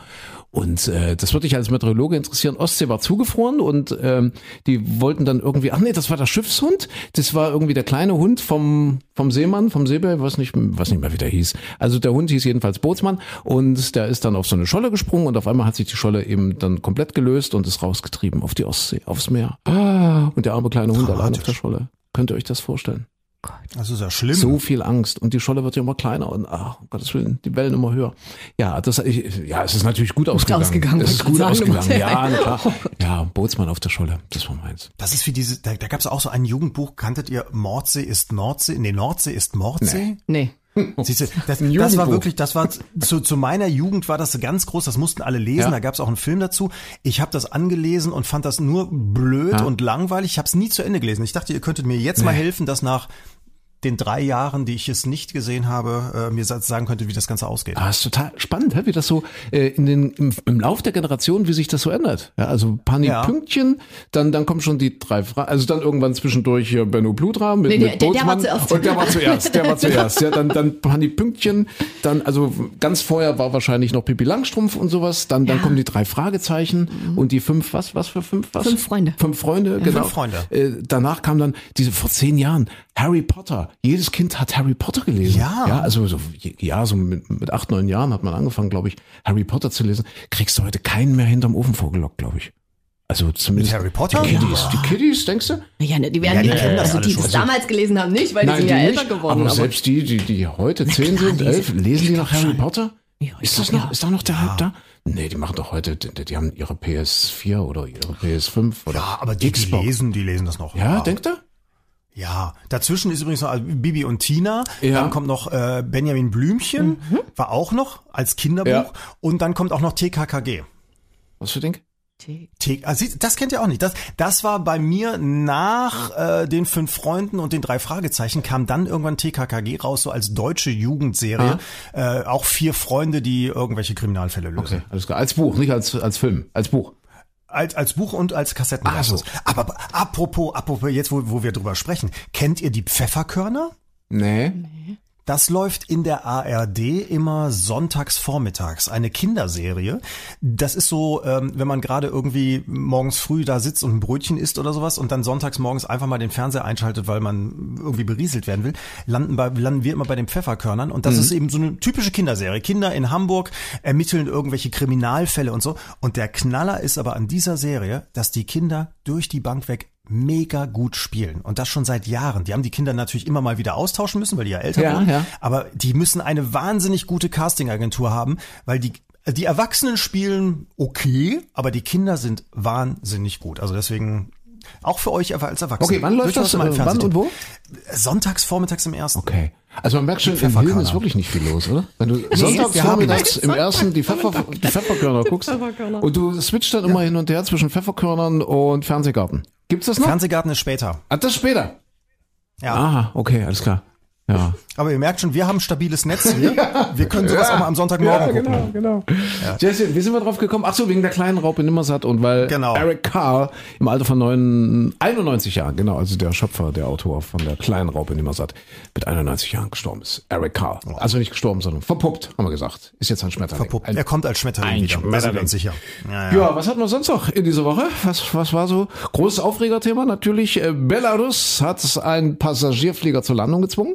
Und äh, das würde dich als Meteorologe interessieren. Ostsee war zugefroren und ähm, die wollten dann irgendwie, ach nee, das war der Schiffshund. Das war irgendwie der kleine Hund vom, vom Seemann, vom Seebär, was nicht, was nicht mehr wie der hieß. Also der Hund hieß jedenfalls Bootsmann und der ist dann auf so eine Scholle gesprungen und auf einmal hat sich die Scholle eben dann komplett gelöst und ist rausgetrieben auf die Ostsee, aufs Meer. Ah, und der arme kleine Hund allein auf der Scholle. Könnt ihr euch das vorstellen? Das ist ja schlimm. So viel Angst und die Scholle wird ja immer kleiner und ach, um Gottes Willen, die Wellen immer höher. Ja, das, ich, ja, es ist natürlich gut ausgegangen. ausgegangen, es ist gut ausgegangen. Ja, na klar. Ja, Bootsmann auf der Scholle, das war meins. Das ist wie diese, da, da gab es auch so ein Jugendbuch, kanntet ihr Mordsee ist Nordsee? Nee, Nordsee ist Mordsee? Nee. Siehst du, das, das war wirklich, das war zu, zu meiner Jugend war das ganz groß, das mussten alle lesen, Ja. da gab es auch einen Film dazu. Ich habe das angelesen und fand das nur blöd Ja. und langweilig. Ich habe es nie zu Ende gelesen. Ich dachte, ihr könntet mir jetzt mal helfen, dass nach den drei Jahren, die ich es nicht gesehen habe, äh, mir sa- sagen könnte, wie das Ganze ausgeht. Ah, ist total spannend, wie das so äh, in den im, im Lauf der Generation, wie sich das so ändert. Ja, also Pani Ja. Pünktchen, dann dann kommen schon die drei Fragen, also dann irgendwann zwischendurch hier Benno Blutra mit, Nee, mit der- der- der war zuerst. und der war zuerst, der war zuerst. Ja, dann dann Pani Pünktchen, dann also ganz vorher war wahrscheinlich noch Pippi Langstrumpf und sowas, dann dann Ja. kommen die drei Fragezeichen und die fünf was was für fünf was? Fünf Freunde. Fünf Freunde, genau. Fünf Freunde. Äh, danach kam dann diese vor zehn Jahren Harry Potter. Jedes Kind hat Harry Potter gelesen. Ja. Ja, also so, ja, so mit, mit acht, neun Jahren hat man angefangen, glaube ich, Harry Potter zu lesen. Kriegst du heute keinen mehr hinterm Ofen vorgelockt, glaube ich. Also zumindest Mit Harry Potter? Die Kiddies, Ja. die Kiddies, denkst du? Ja, ne, die werden Ja, die die, kennen das also die schon. das damals gelesen haben, nicht, weil die sind ja die älter nicht. geworden. Aber, selbst die, die, die heute zehn klar, sind, die elf, lesen die noch Harry schon. Potter? Ja, ist das noch, ja. ist da noch der Hype da? Nee, die machen doch heute, die, die haben ihre PS4 oder ihre PS5 oder Ja, aber die, die Xbox. lesen, die lesen das noch. Ja, denkt ihr? Ja, dazwischen ist übrigens noch also Bibi und Tina. Ja. Dann kommt noch äh, Benjamin Blümchen, war auch noch als Kinderbuch. Ja. Und dann kommt auch noch TKKG. Was für Ding? T also das kennt ihr auch nicht. Das, das war bei mir nach äh, den fünf Freunden und den drei Fragezeichen kam dann irgendwann TKKG raus, so als deutsche Jugendserie. Ah. Äh, auch vier Freunde, die irgendwelche Kriminalfälle lösen. Okay, alles klar. Als Buch, nicht als, als Film, als Buch. Als, als Buch und als Kassetten. Ach so. Aber apropos, apropos, jetzt wo, wo wir drüber sprechen, kennt ihr die Pfefferkörner? Nee. nee. Das läuft in der ARD immer sonntags vormittags. Eine Kinderserie. Das ist so, ähm, wenn man gerade irgendwie morgens früh da sitzt und ein Brötchen isst oder sowas und dann sonntags morgens einfach mal den Fernseher einschaltet, weil man irgendwie berieselt werden will, landen, bei, landen wir immer bei den Pfefferkörnern. Und das mhm. ist eben so eine typische Kinderserie. Kinder in Hamburg ermitteln irgendwelche Kriminalfälle und so. Und der Knaller ist aber an dieser Serie, dass die Kinder durch die Bank weg mega gut spielen. Und das schon seit Jahren. Die haben die Kinder natürlich immer mal wieder austauschen müssen, weil die ja älter ja, wurden. Ja. Aber die müssen eine wahnsinnig gute Castingagentur haben, weil die die Erwachsenen spielen okay, aber die Kinder sind wahnsinnig gut. Also deswegen auch für euch als Erwachsene. Okay, wann läuft das? Mal wann und wo? Sonntags vormittags im ersten. Okay. Also man merkt schon, im Film ist wirklich nicht viel los, oder? Wenn du nee, sonntags vormittags im ersten die, Pfeffer, die Pfefferkörner guckst Pfefferkörner. und du switcht dann immer hin und her zwischen Pfefferkörnern und Fernsehgarten. Gibt's das noch? Fernsehgarten ist später. Ah, das ist später? Ja. Aha, okay, alles klar. Ja. Aber ihr merkt schon, wir haben ein stabiles Netz hier. Wir können sowas ja. auch mal am Sonntagmorgen ja, genau, gucken. Genau, genau. Ja. Jesse, wie sind wir drauf gekommen? Ach so, wegen der kleinen Raupe Nimmersatt und weil genau. Eric Carr im Alter von 9, 91 Jahren, genau, also der Schöpfer, der Autor von der kleinen Raupe Nimmersatt, mit 91 Jahren gestorben ist. Eric Carr. Also nicht gestorben, sondern verpuppt, haben wir gesagt. Ist jetzt ein Schmetterling. Verpuppt. Ein, er kommt als Schmetterling ein wieder. Schmetterling. sicher. Ja, ja. was hatten wir sonst noch in dieser Woche? Was, was war so? Großes Aufregerthema natürlich. Äh, Belarus hat einen Passagierflieger zur Landung gezwungen.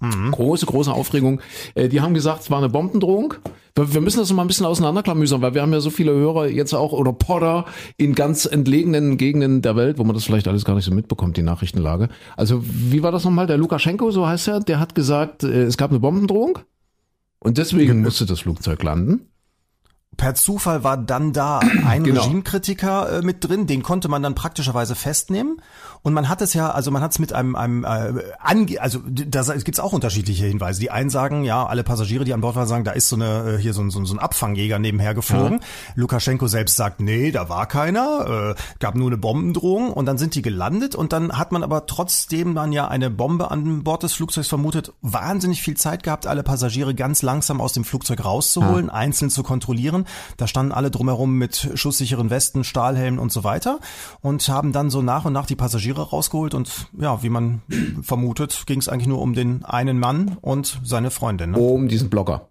Mhm. Große, große Aufregung. Äh, die haben gesagt, es war eine Bombendrohung. Wir müssen das mal ein bisschen auseinanderklamüsern, weil wir haben ja so viele Hörer jetzt auch oder Podder in ganz entlegenen Gegenden der Welt, wo man das vielleicht alles gar nicht so mitbekommt, die Nachrichtenlage. Also wie war das nochmal? Der Lukaschenko, so heißt er, der hat gesagt, äh, es gab eine Bombendrohung und deswegen musste das Flugzeug landen per Zufall war dann da ein genau. Regimekritiker äh, mit drin, den konnte man dann praktischerweise festnehmen. Und man hat es ja, also man hat es mit einem, einem äh, ange also da gibt's auch unterschiedliche Hinweise. Die einen sagen, ja, alle Passagiere, die an Bord waren, sagen, da ist so eine äh, hier so ein, so ein Abfangjäger nebenher geflogen. Ja. Lukaschenko selbst sagt, nee, da war keiner, äh, gab nur eine Bombendrohung und dann sind die gelandet und dann hat man aber trotzdem dann ja eine Bombe an Bord des Flugzeugs vermutet, wahnsinnig viel Zeit gehabt, alle Passagiere ganz langsam aus dem Flugzeug rauszuholen, ja. einzeln zu kontrollieren. Da standen alle drumherum mit schusssicheren Westen, Stahlhelmen und so weiter und haben dann so nach und nach die Passagiere Papiere rausgeholt und ja, wie man vermutet, ging es eigentlich nur um den einen Mann und seine Freundin. Ne? Um diesen Blogger.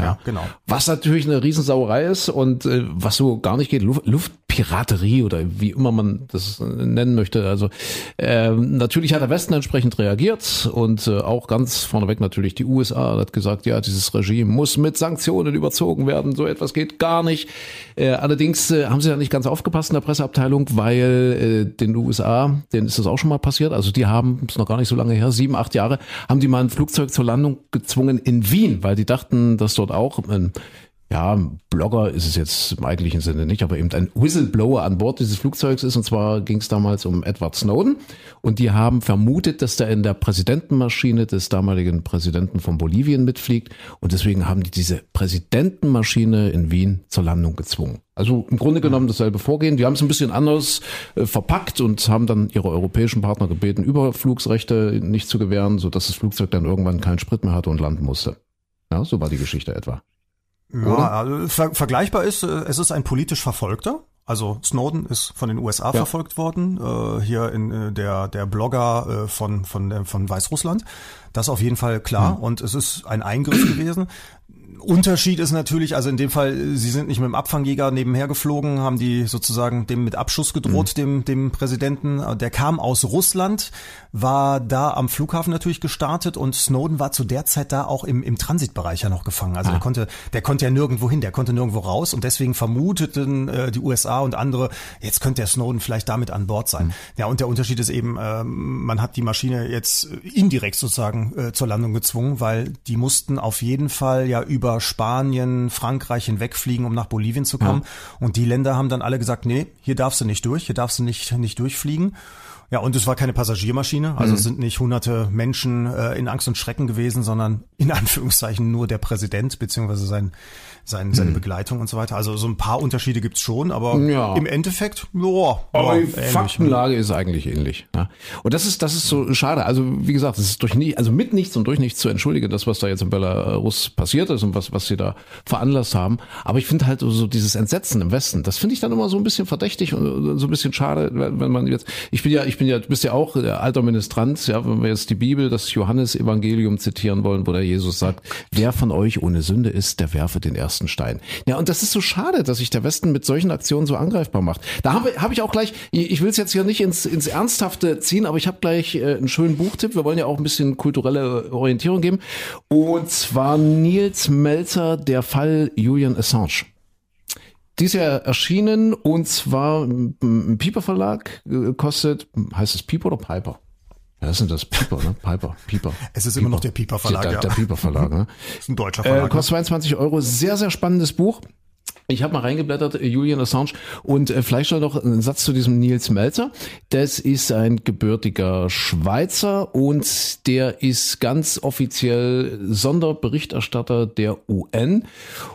Ja, genau. Was natürlich eine Riesensauerei ist und äh, was so gar nicht geht, Luft, Luftpiraterie oder wie immer man das nennen möchte. Also äh, natürlich hat der Westen entsprechend reagiert und äh, auch ganz vorneweg natürlich die USA hat gesagt, ja, dieses Regime muss mit Sanktionen überzogen werden. So etwas geht gar nicht. Äh, allerdings äh, haben sie ja nicht ganz aufgepasst in der Presseabteilung, weil äh, den USA, denen ist das auch schon mal passiert. Also die haben, ist noch gar nicht so lange her, sieben, acht Jahre, haben die mal ein Flugzeug zur Landung gezwungen in Wien, weil die dachten, dass dort auch ein ja, Blogger ist es jetzt im eigentlichen Sinne nicht, aber eben ein Whistleblower an Bord dieses Flugzeugs ist. Und zwar ging es damals um Edward Snowden. Und die haben vermutet, dass der in der Präsidentenmaschine des damaligen Präsidenten von Bolivien mitfliegt. Und deswegen haben die diese Präsidentenmaschine in Wien zur Landung gezwungen. Also im Grunde genommen dasselbe Vorgehen. Die haben es ein bisschen anders äh, verpackt und haben dann ihre europäischen Partner gebeten, Überflugsrechte nicht zu gewähren, sodass das Flugzeug dann irgendwann keinen Sprit mehr hatte und landen musste. Ja, so war die Geschichte etwa. Ja, also ver vergleichbar ist, äh, es ist ein politisch Verfolgter. Also Snowden ist von den USA ja. verfolgt worden, äh, hier in äh, der der Blogger äh, von von äh, von Weißrussland. Das auf jeden Fall klar hm. und es ist ein Eingriff gewesen. Unterschied ist natürlich, also in dem Fall, sie sind nicht mit dem Abfangjäger nebenher geflogen, haben die sozusagen dem mit Abschuss gedroht, mhm. dem, dem Präsidenten. Der kam aus Russland, war da am Flughafen natürlich gestartet und Snowden war zu der Zeit da auch im, im Transitbereich ja noch gefangen. Also ah. der konnte, der konnte ja nirgendwo hin, der konnte nirgendwo raus und deswegen vermuteten äh, die USA und andere, jetzt könnte der Snowden vielleicht damit an Bord sein. Mhm. Ja, und der Unterschied ist eben, äh, man hat die Maschine jetzt indirekt sozusagen äh, zur Landung gezwungen, weil die mussten auf jeden Fall ja über Spanien, Frankreich hinwegfliegen, um nach Bolivien zu kommen. Ja. Und die Länder haben dann alle gesagt, nee, hier darfst du nicht durch, hier darfst du nicht, nicht durchfliegen. Ja, und es war keine Passagiermaschine. Also mhm. es sind nicht hunderte Menschen äh, in Angst und Schrecken gewesen, sondern in Anführungszeichen nur der Präsident beziehungsweise sein sein, seine hm. Begleitung und so weiter. Also so ein paar Unterschiede gibt's schon, aber ja. im Endeffekt, ja. Aber die ähnlich. Faktenlage ist eigentlich ähnlich. Ja. Und das ist, das ist so schade. Also wie gesagt, es ist durch nie, also mit nichts und durch nichts zu entschuldigen, das, was da jetzt in Belarus passiert ist und was, was sie da veranlasst haben. Aber ich finde halt so dieses Entsetzen im Westen, das finde ich dann immer so ein bisschen verdächtig und so ein bisschen schade, wenn man jetzt, ich bin ja, ich bin ja, du bist ja auch der alter Ministrant, ja, wenn wir jetzt die Bibel, das Johannesevangelium zitieren wollen, wo der Jesus sagt, wer von euch ohne Sünde ist, der werfe den ersten ersten Stein. Ja, und das ist so schade, dass sich der Westen mit solchen Aktionen so angreifbar macht. Da habe hab ich auch gleich, ich will es jetzt hier nicht ins, ins Ernsthafte ziehen, aber ich habe gleich äh, einen schönen Buchtipp. Wir wollen ja auch ein bisschen kulturelle Orientierung geben. Und zwar Nils Melzer, der Fall Julian Assange. Die ist ja erschienen und zwar im Piper Verlag, äh, kostet, heißt es Piper oder Piper? Ja, das sind das Pieper, ne? Piper, Pieper. Es ist Pieper. immer noch der Pieper Verlag. Der, ja. der Pieper Verlag, ne? Ist ein deutscher Verlag. Äh, kostet 22 ne? Euro. Sehr, sehr spannendes Buch. Ich habe mal reingeblättert, äh, Julian Assange, und äh, vielleicht noch ein Satz zu diesem Nils Melzer. Das ist ein gebürtiger Schweizer und der ist ganz offiziell Sonderberichterstatter der UN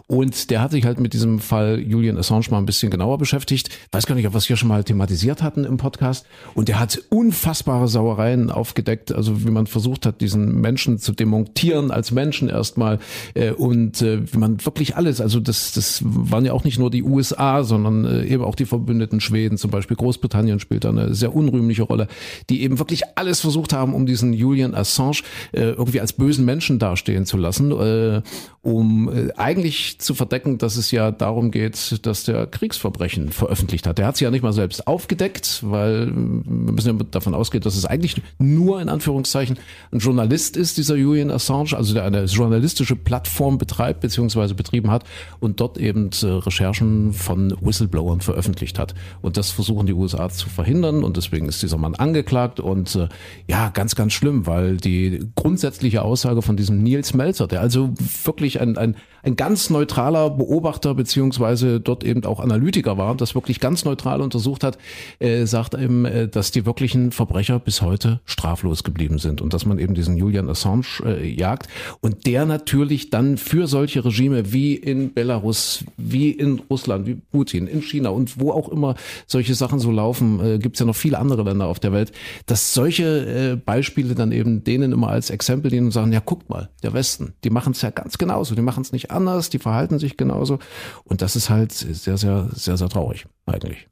und der hat sich halt mit diesem Fall Julian Assange mal ein bisschen genauer beschäftigt. Weiß gar nicht, ob wir es hier schon mal thematisiert hatten im Podcast. Und der hat unfassbare Sauereien aufgedeckt, also wie man versucht hat, diesen Menschen zu demontieren als Menschen erstmal äh, und äh, wie man wirklich alles, also das, das war waren ja auch nicht nur die USA, sondern äh, eben auch die verbündeten Schweden, zum Beispiel Großbritannien spielt da eine sehr unrühmliche Rolle, die eben wirklich alles versucht haben, um diesen Julian Assange äh, irgendwie als bösen Menschen dastehen zu lassen, äh, um eigentlich zu verdecken, dass es ja darum geht, dass der Kriegsverbrechen veröffentlicht hat. Der hat sie ja nicht mal selbst aufgedeckt, weil wir müssen ja davon ausgehen, dass es eigentlich nur in Anführungszeichen ein Journalist ist, dieser Julian Assange, also der eine journalistische Plattform betreibt bzw. betrieben hat und dort eben äh, Recherchen von Whistleblowern veröffentlicht hat. Und das versuchen die USA zu verhindern und deswegen ist dieser Mann angeklagt und äh, ja, ganz, ganz schlimm, weil die grundsätzliche Aussage von diesem Nils Melzer, der also wirklich ein, ein, ein ganz neutraler Beobachter beziehungsweise dort eben auch Analytiker war, das wirklich ganz neutral untersucht hat, äh, sagt eben, äh, dass die wirklichen Verbrecher bis heute straflos geblieben sind und dass man eben diesen Julian Assange äh, jagt und der natürlich dann für solche Regime wie in Belarus, wie in Russland, wie Putin, in China und wo auch immer solche Sachen so laufen, äh, gibt es ja noch viele andere Länder auf der Welt, dass solche äh, Beispiele dann eben denen immer als Exempel dienen und sagen, ja guckt mal, der Westen, die machen es ja ganz genauso, die machen es nicht anders, die verhalten sich genauso und das ist halt sehr, sehr, sehr, sehr traurig eigentlich.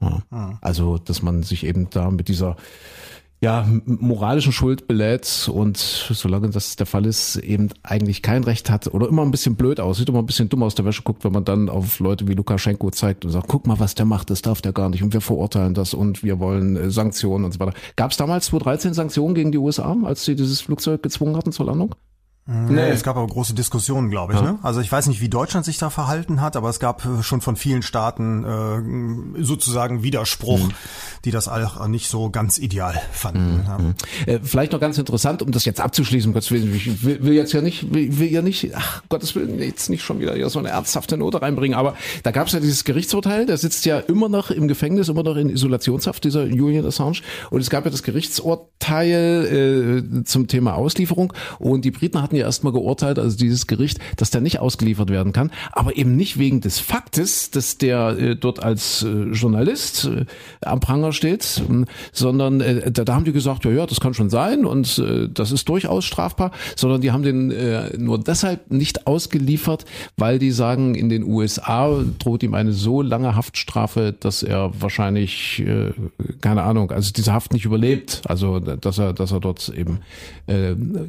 Ja. Hm. Also, dass man sich eben da mit dieser ja, moralischen Schuld belädt und solange das der Fall ist, eben eigentlich kein Recht hat oder immer ein bisschen blöd aussieht, immer ein bisschen dumm aus der Wäsche guckt, wenn man dann auf Leute wie Lukaschenko zeigt und sagt, guck mal, was der macht, das darf der gar nicht und wir verurteilen das und wir wollen äh, Sanktionen und so weiter. Gab es damals 2013 Sanktionen gegen die USA, als sie dieses Flugzeug gezwungen hatten zur Landung? Nee, es gab aber große Diskussionen, glaube ich. Ja. Ne? Also ich weiß nicht, wie Deutschland sich da verhalten hat, aber es gab äh, schon von vielen Staaten äh, sozusagen Widerspruch, mhm. die das auch nicht so ganz ideal fanden. Mhm. Ja. Mhm. Äh, vielleicht noch ganz interessant, um das jetzt abzuschließen, Gottes Willen, ich will, will jetzt ja nicht, will, will ja nicht, ach Gottes Willen, jetzt nicht schon wieder hier so eine ernsthafte Note reinbringen, aber da gab es ja dieses Gerichtsurteil, der sitzt ja immer noch im Gefängnis, immer noch in Isolationshaft, dieser Julian Assange, und es gab ja das Gerichtsurteil äh, zum Thema Auslieferung und die Briten hatten ja erstmal geurteilt, also dieses Gericht, dass der nicht ausgeliefert werden kann, aber eben nicht wegen des Faktes, dass der äh, dort als äh, Journalist äh, am Pranger steht, sondern äh, da, da, haben die gesagt, ja, ja, das kann schon sein und äh, das ist durchaus strafbar, sondern die haben den äh, nur deshalb nicht ausgeliefert, weil die sagen, in den USA droht ihm eine so lange Haftstrafe, dass er wahrscheinlich, keine Ahnung, also diese Haft nicht überlebt, also dass er, dass er dort eben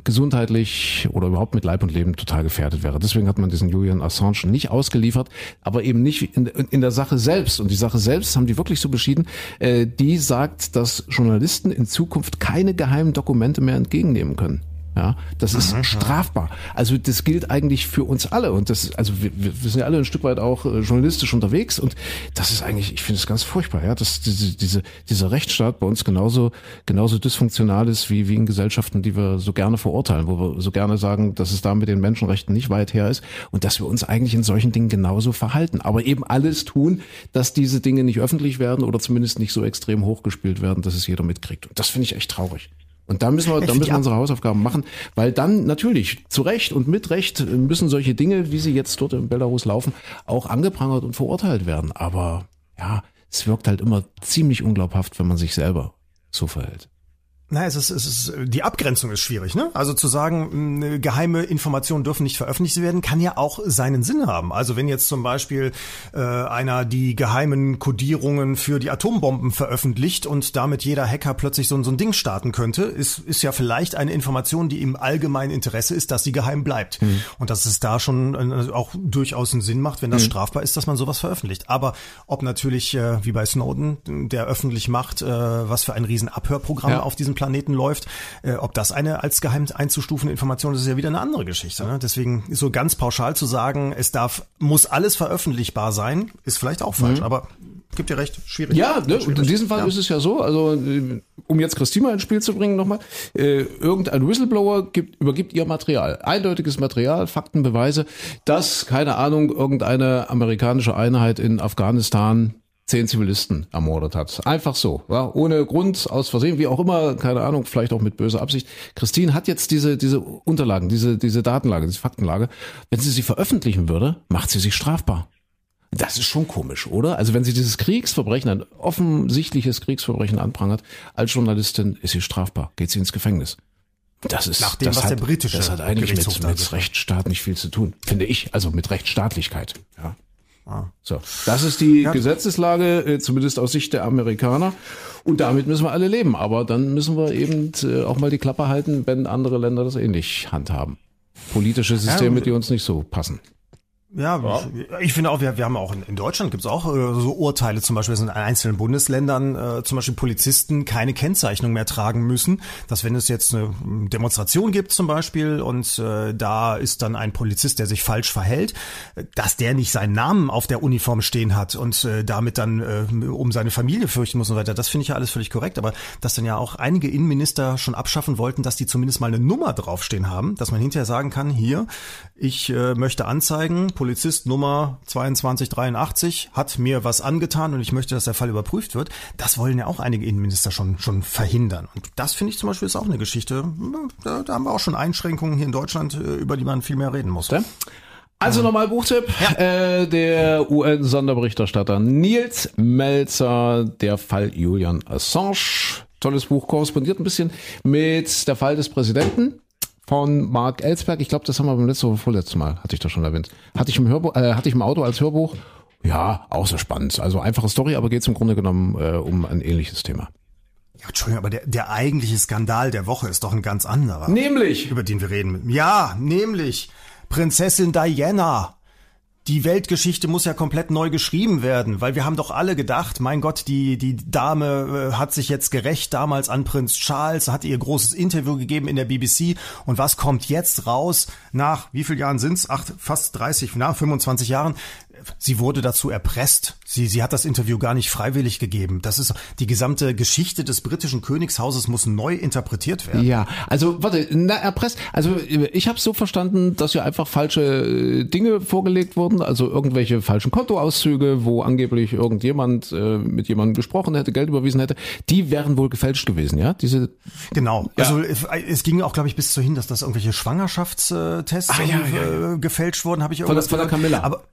gesundheitlich oder überhaupt mit Leib und Leben total gefährdet wäre. Deswegen hat man diesen Julian Assange nicht ausgeliefert, aber eben nicht in, in der Sache selbst. Und die Sache selbst haben die wirklich so beschieden, äh, die sagt, dass Journalisten in Zukunft keine geheimen Dokumente mehr entgegennehmen können. Ja, das ist mhm. strafbar. Also das gilt eigentlich für uns alle und das, also wir, wir sind ja alle ein Stück weit auch äh, journalistisch unterwegs und das ist eigentlich, ich finde es ganz furchtbar, ja, dass diese, diese, dieser Rechtsstaat bei uns genauso, genauso dysfunktional ist wie, wie in Gesellschaften, die wir so gerne verurteilen, wo wir so gerne sagen, dass es da mit den Menschenrechten nicht weit her ist und dass wir uns eigentlich in solchen Dingen genauso verhalten, aber eben alles tun, dass diese Dinge nicht öffentlich werden oder zumindest nicht so extrem hochgespielt werden, dass es jeder mitkriegt. Und das finde ich echt traurig. Und da müssen wir, da müssen wir unsere Hausaufgaben machen, weil dann natürlich zu Recht und mit Recht müssen solche Dinge, wie sie jetzt dort in Belarus laufen, auch angeprangert und verurteilt werden. Aber ja, es wirkt halt immer ziemlich unglaubhaft, wenn man sich selber so verhält. Na, es ist, es ist, die Abgrenzung ist schwierig, ne? Also zu sagen, geheime Informationen dürfen nicht veröffentlicht werden, kann ja auch seinen Sinn haben. Also wenn jetzt zum Beispiel äh, einer die geheimen Kodierungen für die Atombomben veröffentlicht und damit jeder Hacker plötzlich so, so ein Ding starten könnte, ist, ist ja vielleicht eine Information, die im allgemeinen Interesse ist, dass sie geheim bleibt. Mhm. Und dass es da schon äh, auch durchaus einen Sinn macht, wenn das mhm. strafbar ist, dass man sowas veröffentlicht. Aber ob natürlich, äh, wie bei Snowden, der öffentlich macht, äh, was für ein riesen Abhörprogramm ja. auf diesem Planeten läuft. Äh, ob das eine als geheim einzustufende Information ist, ist ja wieder eine andere Geschichte. Ne? Deswegen so ganz pauschal zu sagen, es darf, muss alles veröffentlichbar sein, ist vielleicht auch falsch, mhm. aber gibt dir recht, schwierig. Ja, ne, und in diesem Fall ja. ist es ja so, also äh, um jetzt Christina ins Spiel zu bringen nochmal, äh, irgendein Whistleblower gibt, übergibt ihr Material, eindeutiges Material, Fakten, Beweise, dass, keine Ahnung, irgendeine amerikanische Einheit in Afghanistan zehn Zivilisten ermordet hat. Einfach so, ja, ohne Grund, aus Versehen, wie auch immer, keine Ahnung, vielleicht auch mit böser Absicht. Christine hat jetzt diese, diese Unterlagen, diese, diese Datenlage, diese Faktenlage. Wenn sie sie veröffentlichen würde, macht sie sich strafbar. Das ist schon komisch, oder? Also wenn sie dieses Kriegsverbrechen, ein offensichtliches Kriegsverbrechen anprangert, als Journalistin ist sie strafbar, geht sie ins Gefängnis. Das ist, Nach dem, das was hat, der britische das hat eigentlich mit, mit Rechtsstaat nicht viel zu tun, finde ich. Also mit Rechtsstaatlichkeit, ja. Ah. So, das ist die ja. Gesetzeslage, äh, zumindest aus Sicht der Amerikaner. Und damit müssen wir alle leben. Aber dann müssen wir eben äh, auch mal die Klappe halten, wenn andere Länder das ähnlich handhaben. Politische Systeme, ja, die uns nicht so passen. Ja, ja, ich finde auch, wir, wir haben auch in, in Deutschland gibt es auch äh, so Urteile, zum Beispiel dass in einzelnen Bundesländern äh, zum Beispiel Polizisten keine Kennzeichnung mehr tragen müssen. Dass wenn es jetzt eine Demonstration gibt zum Beispiel und äh, da ist dann ein Polizist, der sich falsch verhält, dass der nicht seinen Namen auf der Uniform stehen hat und äh, damit dann äh, um seine Familie fürchten muss und so weiter. Das finde ich ja alles völlig korrekt. Aber dass dann ja auch einige Innenminister schon abschaffen wollten, dass die zumindest mal eine Nummer draufstehen haben, dass man hinterher sagen kann, hier, ich äh, möchte anzeigen, Polizist Nummer 2283 hat mir was angetan und ich möchte, dass der Fall überprüft wird. Das wollen ja auch einige Innenminister schon, schon verhindern. Und das finde ich zum Beispiel ist auch eine Geschichte. Da, da haben wir auch schon Einschränkungen hier in Deutschland, äh, über die man viel mehr reden muss. Also nochmal Buchtipp. Ja. Äh, der UN-Sonderberichterstatter Nils Melzer, der Fall Julian Assange. Tolles Buch, korrespondiert ein bisschen mit der Fall des Präsidenten von Mark Ellsberg. Ich glaube, das haben wir beim letzten oder vorletzten Mal, hatte ich das schon erwähnt. Hatte ich im Hörbuch, äh, hatte ich im Auto als Hörbuch. Ja, auch so spannend. Also einfache Story, aber geht es im Grunde genommen äh, um ein ähnliches Thema. Ja, Entschuldigung, aber der, der eigentliche Skandal der Woche ist doch ein ganz anderer. Nämlich? Über den wir reden. Ja, nämlich Prinzessin Diana die Weltgeschichte muss ja komplett neu geschrieben werden, weil wir haben doch alle gedacht, mein Gott, die, die Dame äh, hat sich jetzt gerecht damals an Prinz Charles, hat ihr großes Interview gegeben in der BBC und was kommt jetzt raus nach, wie viel Jahren sind's? Acht, fast 30, na, 25 Jahren sie wurde dazu erpresst. Sie, sie hat das Interview gar nicht freiwillig gegeben. Das ist die gesamte Geschichte des britischen Königshauses muss neu interpretiert werden. Ja, also warte, na, erpresst. Also ich habe so verstanden, dass ja einfach falsche äh, Dinge vorgelegt wurden, also irgendwelche falschen Kontoauszüge, wo angeblich irgendjemand äh, mit jemandem gesprochen hätte, Geld überwiesen hätte, die wären wohl gefälscht gewesen, ja? Diese Genau. Ja. Also es ging auch, glaube ich, bis hin, dass das irgendwelche Schwangerschaftstests ah, ja, ja, äh, gefälscht wurden, habe ich irgendwas von der, von der Camilla. Aber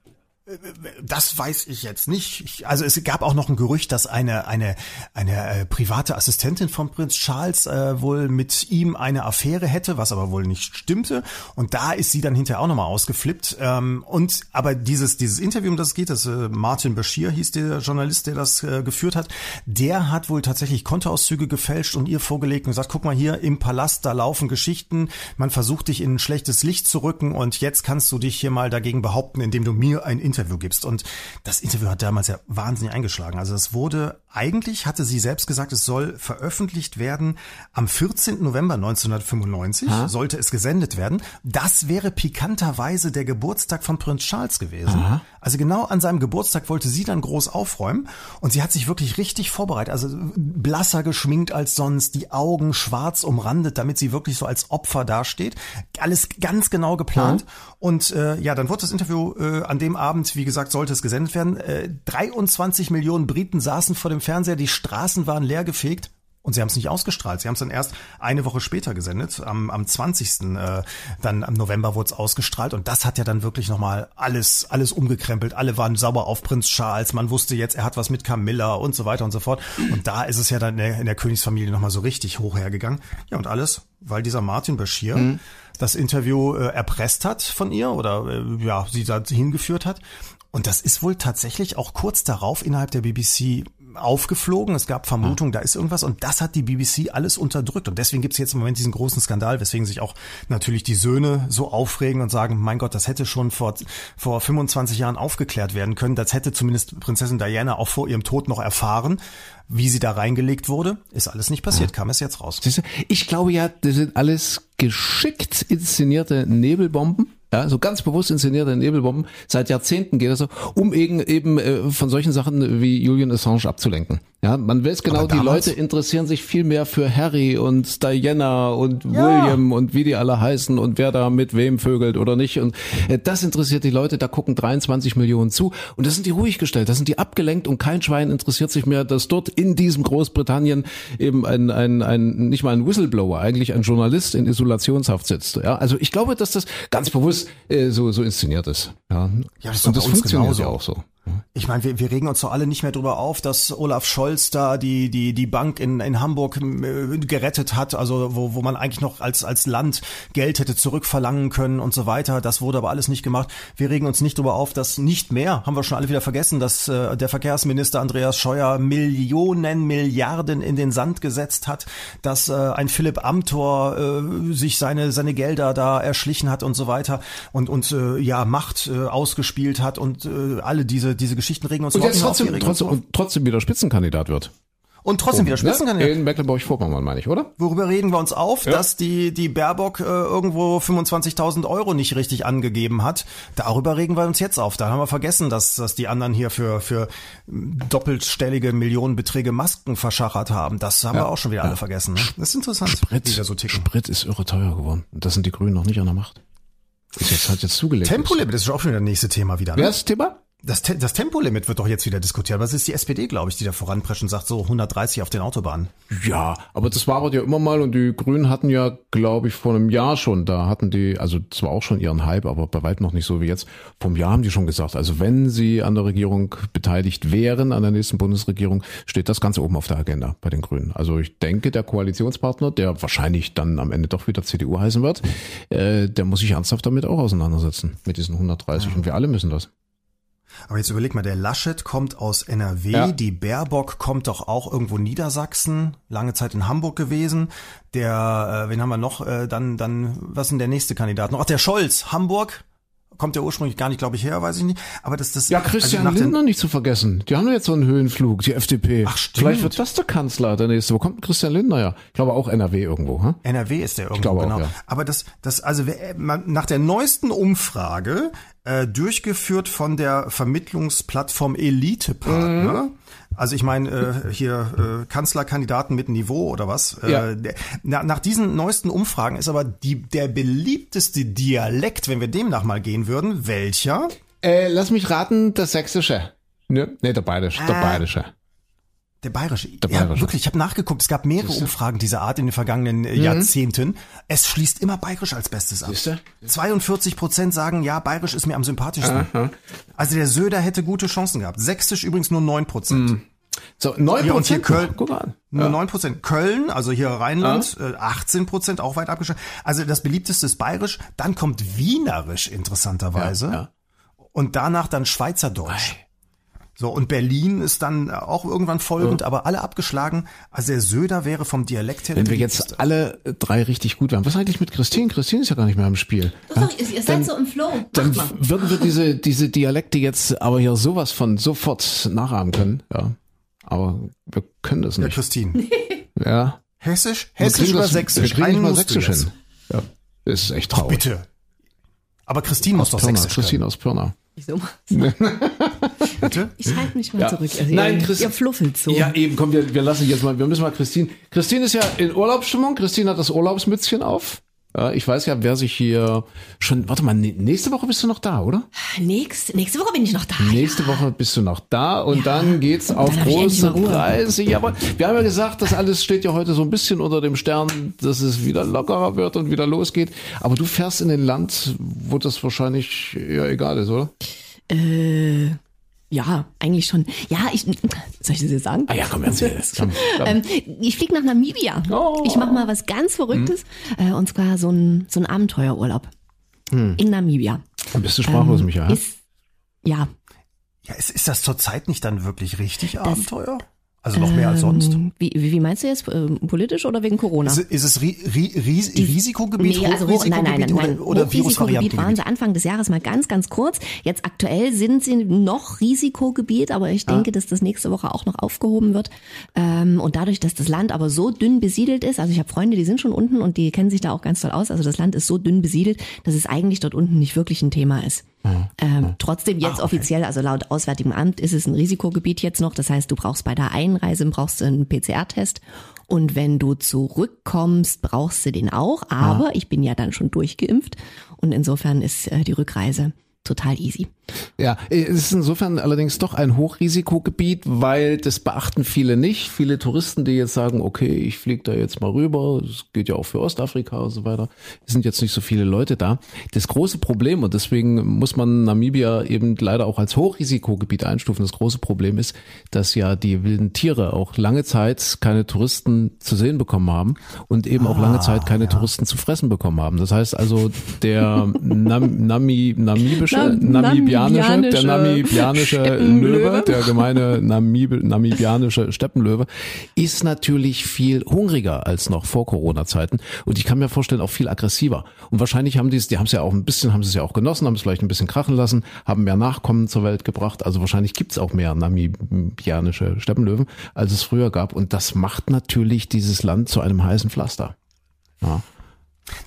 das weiß ich jetzt nicht. also es gab auch noch ein Gerücht, dass eine eine eine äh, private Assistentin von Prinz Charles äh, wohl mit ihm eine Affäre hätte, was aber wohl nicht stimmte. Und da ist sie dann hinterher auch nochmal ausgeflippt. Ähm, und aber dieses dieses Interview, um das es geht, das äh, Martin Bashir hieß der Journalist, der das äh, geführt hat, der hat wohl tatsächlich Kontoauszüge gefälscht und ihr vorgelegt und gesagt, guck mal hier im Palast, da laufen Geschichten. Man versucht dich in ein schlechtes Licht zu rücken und jetzt kannst du dich hier mal dagegen behaupten, indem du mir ein Interview Interview gibst. Und das Interview hat damals ja wahnsinnig eingeschlagen. Also es wurde, eigentlich hatte sie selbst gesagt, es soll veröffentlicht werden am 14. November 1995, ha? sollte es gesendet werden. Das wäre pikanterweise der Geburtstag von Prinz Charles gewesen. Aha. Also genau an seinem Geburtstag wollte sie dann groß aufräumen und sie hat sich wirklich richtig vorbereitet. Also blasser geschminkt als sonst, die Augen schwarz umrandet, damit sie wirklich so als Opfer dasteht. Alles ganz genau geplant. Mhm. Und äh, ja, dann wurde das Interview äh, an dem Abend, wie gesagt, sollte es gesendet werden. Äh, 23 Millionen Briten saßen vor dem Fernseher, die Straßen waren leergefegt. Und sie haben es nicht ausgestrahlt. Sie haben es dann erst eine Woche später gesendet. Am, am 20. Äh, dann am November wurde es ausgestrahlt. Und das hat ja dann wirklich nochmal alles, alles umgekrempelt. Alle waren sauer auf Prinz Charles. Man wusste jetzt, er hat was mit Camilla und so weiter und so fort. Und da ist es ja dann in der, in der Königsfamilie nochmal so richtig hoch hergegangen. Ja, und alles, weil dieser Martin Bashir mhm. das Interview äh, erpresst hat von ihr oder äh, ja, sie da hingeführt hat. Und das ist wohl tatsächlich auch kurz darauf innerhalb der BBC aufgeflogen. Es gab Vermutungen, da ist irgendwas und das hat die BBC alles unterdrückt. Und deswegen gibt es jetzt im Moment diesen großen Skandal, weswegen sich auch natürlich die Söhne so aufregen und sagen, mein Gott, das hätte schon vor, vor 25 Jahren aufgeklärt werden können. Das hätte zumindest Prinzessin Diana auch vor ihrem Tod noch erfahren. Wie sie da reingelegt wurde, ist alles nicht passiert, kam es jetzt raus. Ich glaube ja, das sind alles geschickt inszenierte Nebelbomben ja, so ganz bewusst inszenierte Nebelbomben. Seit Jahrzehnten geht das so, um eben, eben äh, von solchen Sachen wie Julian Assange abzulenken. Ja, man weiß genau, die Leute interessieren sich viel mehr für Harry und Diana und ja. William und wie die alle heißen und wer da mit wem vögelt oder nicht. Und äh, das interessiert die Leute, da gucken 23 Millionen zu. Und das sind die ruhig gestellt, das sind die abgelenkt und kein Schwein interessiert sich mehr, dass dort in diesem Großbritannien eben ein, ein, ein nicht mal ein Whistleblower, eigentlich ein Journalist in Isolationshaft sitzt. Ja, also ich glaube, dass das ganz bewusst äh, so, so inszeniert ist. Ja, ja das, ist und das funktioniert ja auch so. Ich meine, wir, wir regen uns doch alle nicht mehr drüber auf, dass Olaf Scholz da die, die, die Bank in, in Hamburg äh, gerettet hat, also wo, wo man eigentlich noch als, als Land Geld hätte zurückverlangen können und so weiter. Das wurde aber alles nicht gemacht. Wir regen uns nicht drüber auf, dass nicht mehr, haben wir schon alle wieder vergessen, dass äh, der Verkehrsminister Andreas Scheuer Millionen, Milliarden in den Sand gesetzt hat, dass äh, ein Philipp Amthor äh, sich seine, seine Gelder da erschlichen hat und so weiter und, und äh, ja, Macht äh, ausgespielt hat und äh, alle diese diese Geschichten regen uns und jetzt trotzdem, trotzdem, und trotzdem wieder Spitzenkandidat wird. Und trotzdem wieder Spitzenkandidat. Ne? In Mecklenburg-Vorpommern meine ich, oder? Worüber regen wir uns auf, ja. dass die, die Baerbock äh, irgendwo 25.000 Euro nicht richtig angegeben hat. Darüber regen wir uns jetzt auf. Da haben wir vergessen, dass, dass die anderen hier für, für doppelstellige Millionenbeträge Masken verschachert haben. Das haben ja. wir auch schon wieder ja. alle vergessen. Ne? Das ist interessant. Sprit, so Sprit ist irre teuer geworden. Und das sind die Grünen noch nicht an der Macht. Ist jetzt halt jetzt zugelegt. Tempolimit ist auch schon wieder das nächste Thema wieder. Ne? Wer ist das Thema? Das, Te das Tempolimit wird doch jetzt wieder diskutiert. Was ist die SPD, glaube ich, die da voranprescht und sagt so 130 auf den Autobahnen? Ja, aber das war ja immer mal und die Grünen hatten ja, glaube ich, vor einem Jahr schon, da hatten die, also zwar auch schon ihren Hype, aber bei weitem noch nicht so wie jetzt. Vom Jahr haben die schon gesagt, also wenn sie an der Regierung beteiligt wären, an der nächsten Bundesregierung, steht das Ganze oben auf der Agenda bei den Grünen. Also ich denke, der Koalitionspartner, der wahrscheinlich dann am Ende doch wieder CDU heißen wird, äh, der muss sich ernsthaft damit auch auseinandersetzen, mit diesen 130 ja. und wir alle müssen das. Aber jetzt überleg mal, der Laschet kommt aus NRW, ja. die Baerbock kommt doch auch irgendwo Niedersachsen, lange Zeit in Hamburg gewesen. Der, äh, wen haben wir noch? Äh, dann, dann, was ist denn der nächste Kandidat noch? Ach, der Scholz, Hamburg. Kommt der ursprünglich gar nicht, glaube ich, her, weiß ich nicht. Aber das, das ja Christian also Lindner nicht zu vergessen. Die haben ja jetzt so einen Höhenflug, die FDP. Ach stimmt. Vielleicht wird das der Kanzler der nächste. Wo kommt Christian Lindner ja? Ich glaube auch NRW irgendwo. Hm? NRW ist der irgendwo, genau. Auch, ja. Aber das, das, also nach der neuesten Umfrage äh, durchgeführt von der Vermittlungsplattform Elite-Partner. Mhm. Also ich meine äh, hier äh, Kanzlerkandidaten mit Niveau oder was. Äh, ja. Äh, na, nach diesen neuesten Umfragen ist aber die, der beliebteste Dialekt, wenn wir demnach mal gehen würden, welcher? Äh, lass mich raten, das Sächsische. Ne, nee, der Bayerische, der ah. Bayerische. Der Bayerische. Der Bayerische. Ja, wirklich, ich habe nachgeguckt. Es gab mehrere Umfragen dieser Art in den vergangenen mhm. Jahrzehnten. Es schließt immer Bayerisch als Bestes ab. Siehste? 42 Prozent sagen, ja, Bayerisch ist mir am sympathischsten. Aha. Also der Söder hätte gute Chancen gehabt. Sächsisch übrigens nur 9 Prozent. Mhm. So, 9 Prozent. hier Köln, guck mal. Nur neun Prozent. Köln, also hier Rheinland, ja. 18 äh, Prozent, auch weit abgeschlossen. Also das beliebteste ist Bayerisch. Dann kommt Wienerisch, interessanterweise. Ja, ja. Und danach dann Schweizerdeutsch. So, und Berlin ist dann auch irgendwann folgend, ja. aber alle abgeschlagen. Also der Söder wäre vom Dialekt her. Wenn wir jetzt alle drei richtig gut wären. Was eigentlich mit Christine? Christine ist ja gar nicht mehr im Spiel. Doch, ja? ihr seid dann, so im Flow. Mach dann mal. würden wir diese, diese Dialekte jetzt aber hier sowas von sofort nachahmen können. Ja. Aber wir können das nicht. Ja, Christine. ja. Hessisch? Hessisch oder das, Sächsisch? Wir kriegen nicht mal Sächsisch hin. Ja. Das ist echt traurig. Ach, bitte. Aber Christine aus muss doch Pirna. Sächsisch Christine können. aus Pirna. Wieso? Bitte? Ich halte mich mal ja. zurück. Also Nein, ihr, Christ ihr fluffelt so. Ja, eben, komm, wir, wir lassen jetzt mal, wir müssen mal Christine. Christine ist ja in Urlaubsstimmung. Christine hat das Urlaubsmützchen auf. Ja, ich weiß ja, wer sich hier schon, warte mal, nächste Woche bist du noch da, oder? Nächste, nächste Woche bin ich noch da. Nächste ja. Woche bist du noch da und ja. dann geht's auf dann große Preise. Ja, aber wir haben ja gesagt, das alles steht ja heute so ein bisschen unter dem Stern, dass es wieder lockerer wird und wieder losgeht. Aber du fährst in ein Land, wo das wahrscheinlich eher egal ist, oder? Äh, ja, eigentlich schon. Ja, ich soll ich das jetzt sagen? Ah ja, komm, erzähl es. Komm, komm. ähm, ich fliege nach Namibia. Oh. Ich mache mal was ganz Verrücktes. Hm. Äh, und zwar so ein, so ein Abenteuerurlaub. Hm. In Namibia. Dann bist du sprachlos, ähm, Michael. Ist, ja. Ja, ist, ist das zurzeit nicht dann wirklich richtig das, Abenteuer? Also noch mehr als sonst? Ähm, wie, wie meinst du jetzt? Äh, politisch oder wegen Corona? Ist, ist es ri, ri, ris, Risikogebiet? Nee, also Hoch, nein, nein, nein, nein. Oder, Virusvariantengebiet waren sie Anfang des Jahres mal ganz, ganz kurz. Jetzt aktuell sind sie noch Risikogebiet, aber ich denke, ah. dass das nächste Woche auch noch aufgehoben wird. Ähm, und dadurch, dass das Land aber so dünn besiedelt ist, also ich habe Freunde, die sind schon unten und die kennen sich da auch ganz toll aus. Also das Land ist so dünn besiedelt, dass es eigentlich dort unten nicht wirklich ein Thema ist. Ähm, trotzdem jetzt Ach, okay. offiziell, also laut Auswärtigem Amt ist es ein Risikogebiet jetzt noch. Das heißt, du brauchst bei der Einreise brauchst du einen PCR-Test und wenn du zurückkommst, brauchst du den auch. Aber ah. ich bin ja dann schon durchgeimpft und insofern ist äh, die Rückreise total easy. Ja, es ist insofern allerdings doch ein Hochrisikogebiet, weil das beachten viele nicht. Viele Touristen, die jetzt sagen, okay, ich fliege da jetzt mal rüber, das geht ja auch für Ostafrika und so weiter, es sind jetzt nicht so viele Leute da. Das große Problem, und deswegen muss man Namibia eben leider auch als Hochrisikogebiet einstufen, das große Problem ist, dass ja die wilden Tiere auch lange Zeit keine Touristen zu sehen bekommen haben und eben auch lange ah, Zeit keine ja. Touristen zu fressen bekommen haben. Das heißt also, der Nam Nami, namibische, Nam Namibia namibianische, der namibianische Löwe, der gemeine Namib namibianische Steppenlöwe, ist natürlich viel hungriger als noch vor Corona-Zeiten. Und ich kann mir vorstellen, auch viel aggressiver. Und wahrscheinlich haben die es, die haben es ja auch ein bisschen, haben sie es ja auch genossen, haben es vielleicht ein bisschen krachen lassen, haben mehr Nachkommen zur Welt gebracht. Also wahrscheinlich gibt es auch mehr namibianische Steppenlöwen, als es früher gab. Und das macht natürlich dieses Land zu einem heißen Pflaster. Ja.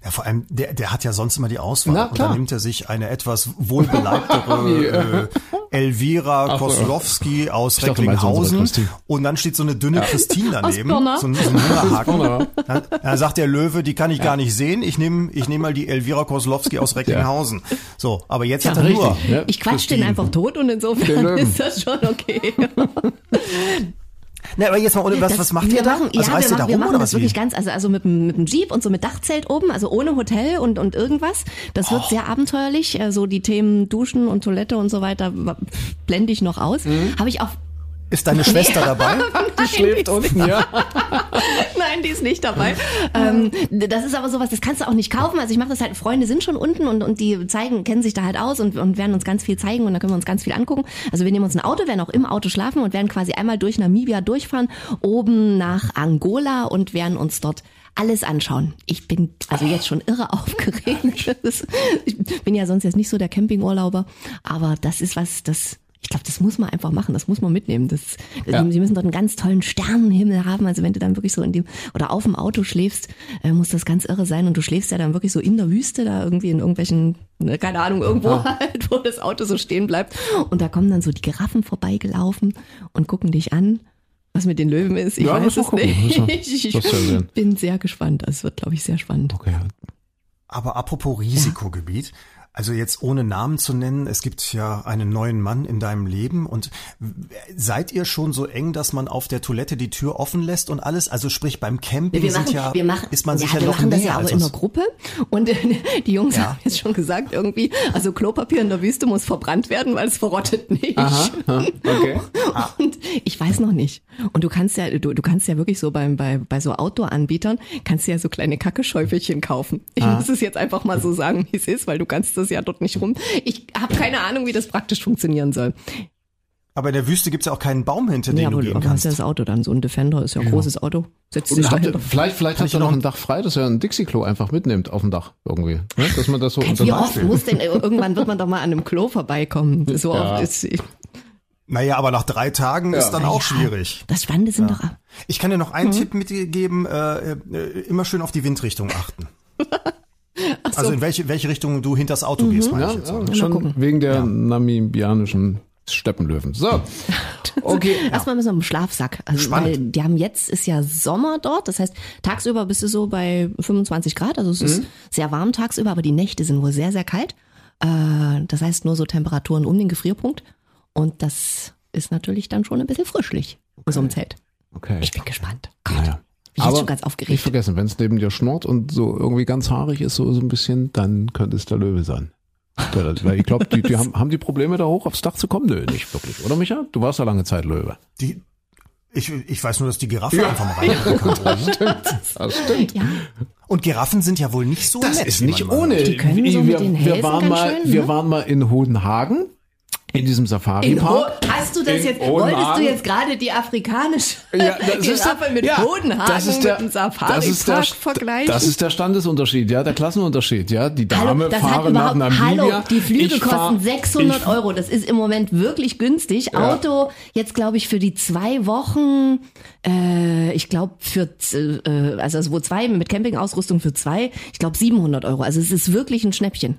Ja, vor allem, der, der hat ja sonst immer die Auswahl. Na, und dann nimmt er sich eine etwas wohlbeleibtere äh, Elvira Ach, Koslowski aus ich Recklinghausen. Dachte, und dann steht so eine dünne ja. Christine daneben. So, so ein Hungerhaken. Dann, dann sagt der Löwe, die kann ich ja. gar nicht sehen. Ich nehme ich nehm mal die Elvira Koslowski aus Recklinghausen. Ja. So, aber jetzt ja, hat er richtig. nur. Ja, ich quatsch den einfach tot und insofern ist das schon okay. Na, aber jetzt mal, ohne, was, das, was macht ihr da? Machen, also ja, wir machen, da wir machen das wirklich ganz, also, also mit, mit einem Jeep und so mit Dachzelt oben, also ohne Hotel und, und irgendwas. Das wird oh. sehr abenteuerlich. Also die Themen Duschen und Toilette und so weiter blende ich noch aus. Mhm. Habe ich auch ist deine Schwester dabei? Die Nein, schläft unten, ja. Nein, die ist nicht dabei. ähm, das ist aber sowas, das kannst du auch nicht kaufen. Also ich mache das halt, Freunde sind schon unten und, und die zeigen, kennen sich da halt aus und, und werden uns ganz viel zeigen und da können wir uns ganz viel angucken. Also wir nehmen uns ein Auto, werden auch im Auto schlafen und werden quasi einmal durch Namibia durchfahren, oben nach Angola und werden uns dort alles anschauen. Ich bin also jetzt schon irre aufgeregt. ich bin ja sonst jetzt nicht so der Campingurlauber, aber das ist was, das ich glaube, das muss man einfach machen, das muss man mitnehmen. Das, ja. Sie müssen dort einen ganz tollen Sternenhimmel haben. Also wenn du dann wirklich so in dem oder auf dem Auto schläfst, äh, muss das ganz irre sein. Und du schläfst ja dann wirklich so in der Wüste, da irgendwie in irgendwelchen, ne, keine Ahnung, irgendwo ja. halt, wo das Auto so stehen bleibt. Und da kommen dann so die Giraffen vorbeigelaufen und gucken dich an. Was mit den Löwen ist, ich ja, weiß es nicht. Ich bin sehr gespannt. Es wird, glaube ich, sehr spannend. Okay. Aber apropos Risikogebiet, also jetzt ohne Namen zu nennen, es gibt ja einen neuen Mann in deinem Leben und seid ihr schon so eng, dass man auf der Toilette die Tür offen lässt und alles? Also sprich beim Camping wir machen, ja, wir machen, ist man ja, sicher wir noch machen das ja auch in der Gruppe und die Jungs ja. haben jetzt schon gesagt irgendwie, also Klopapier in der Wüste muss verbrannt werden, weil es verrottet nicht. Aha, okay. Und ich weiß noch nicht. Und du kannst ja, du, du kannst ja wirklich so beim, bei, bei so Outdoor-Anbietern, kannst du ja so kleine Kackeschäufelchen kaufen. Ich ah. muss es jetzt einfach mal so sagen, wie es ist, weil du kannst das ja dort nicht rum. Ich habe keine Ahnung, wie das praktisch funktionieren soll. Aber in der Wüste gibt's ja auch keinen Baum, hinter dem ja, du gehen du hast kannst. ja das Auto dann. So ein Defender ist ja ein großes Auto. Setzt sich Und dahinter. vielleicht vielleicht habt ihr noch ein Dach frei, dass ihr ein Dixie-Klo einfach mitnehmt auf dem Dach irgendwie. Ne? Dass man das so unter Wie oft muss denn, irgendwann wird man doch mal an einem Klo vorbeikommen. So Ja. oft ist, Naja, aber nach drei Tagen ist dann auch schwierig. das Spannende sind doch, Ich kann dir noch Mhm. einen Tipp mitgeben, äh, äh, immer schön auf die Windrichtung achten. Also in welche, welche Richtung du hinters Auto Mhm. gehst, meine Ja, ich jetzt. ja, schon wegen der namibianischen Steppenlöwen. So, okay. Erstmal müssen wir im Schlafsack. Also, Spannend. weil die haben jetzt ist ja Sommer dort. Das heißt, tagsüber bist du so bei 25 Grad. Also es Mhm. ist sehr warm tagsüber, aber die Nächte sind wohl sehr, sehr kalt. Äh, das heißt nur so Temperaturen um den Gefrierpunkt. Und das ist natürlich dann schon ein bisschen frischlich in so einem Zelt. okay. Ich bin gespannt. Gott, Naja. Ich bin jetzt schon ganz aufgeregt. Nicht vergessen, wenn es neben dir schnurrt und so irgendwie ganz haarig ist, so, so ein bisschen, dann könnte es der Löwe sein. Weil ich glaube, die, die haben, haben die Probleme da hoch aufs Dach zu kommen? Nö, nicht wirklich. Oder Micha? Du warst ja lange Zeit Löwe. Die, ich, ich weiß nur, dass die Giraffe einfach mal reingucken kann. Das stimmt. Ja, Und Giraffen sind ja wohl nicht so Das nett. ist nicht ohne. Die können so wir, mit den wir waren ganz mal, schön, wir ne? waren mal in Hodenhagen. In diesem Safari-Park. hast du das In jetzt, Hodenhagen. wolltest du jetzt gerade die afrikanische Ja, das ist der- Giraffe mit ja, Hodenhagen das ist der- mit dem das ist der- Safari-Park vergleichen? Das ist der Standesunterschied, ja, der Klassenunterschied, ja. Die Dame Hallo, das hat fahren nach überhaupt, Namibia. hallo, die Flüge Ich fahr- kosten 600 ich- Euro. Das ist im Moment wirklich günstig. Ja. Auto jetzt glaube ich für die zwei Wochen, äh, ich glaube für äh, also es wo zwei mit Campingausrüstung für zwei, ich glaube 700 Euro. Also es ist wirklich ein Schnäppchen.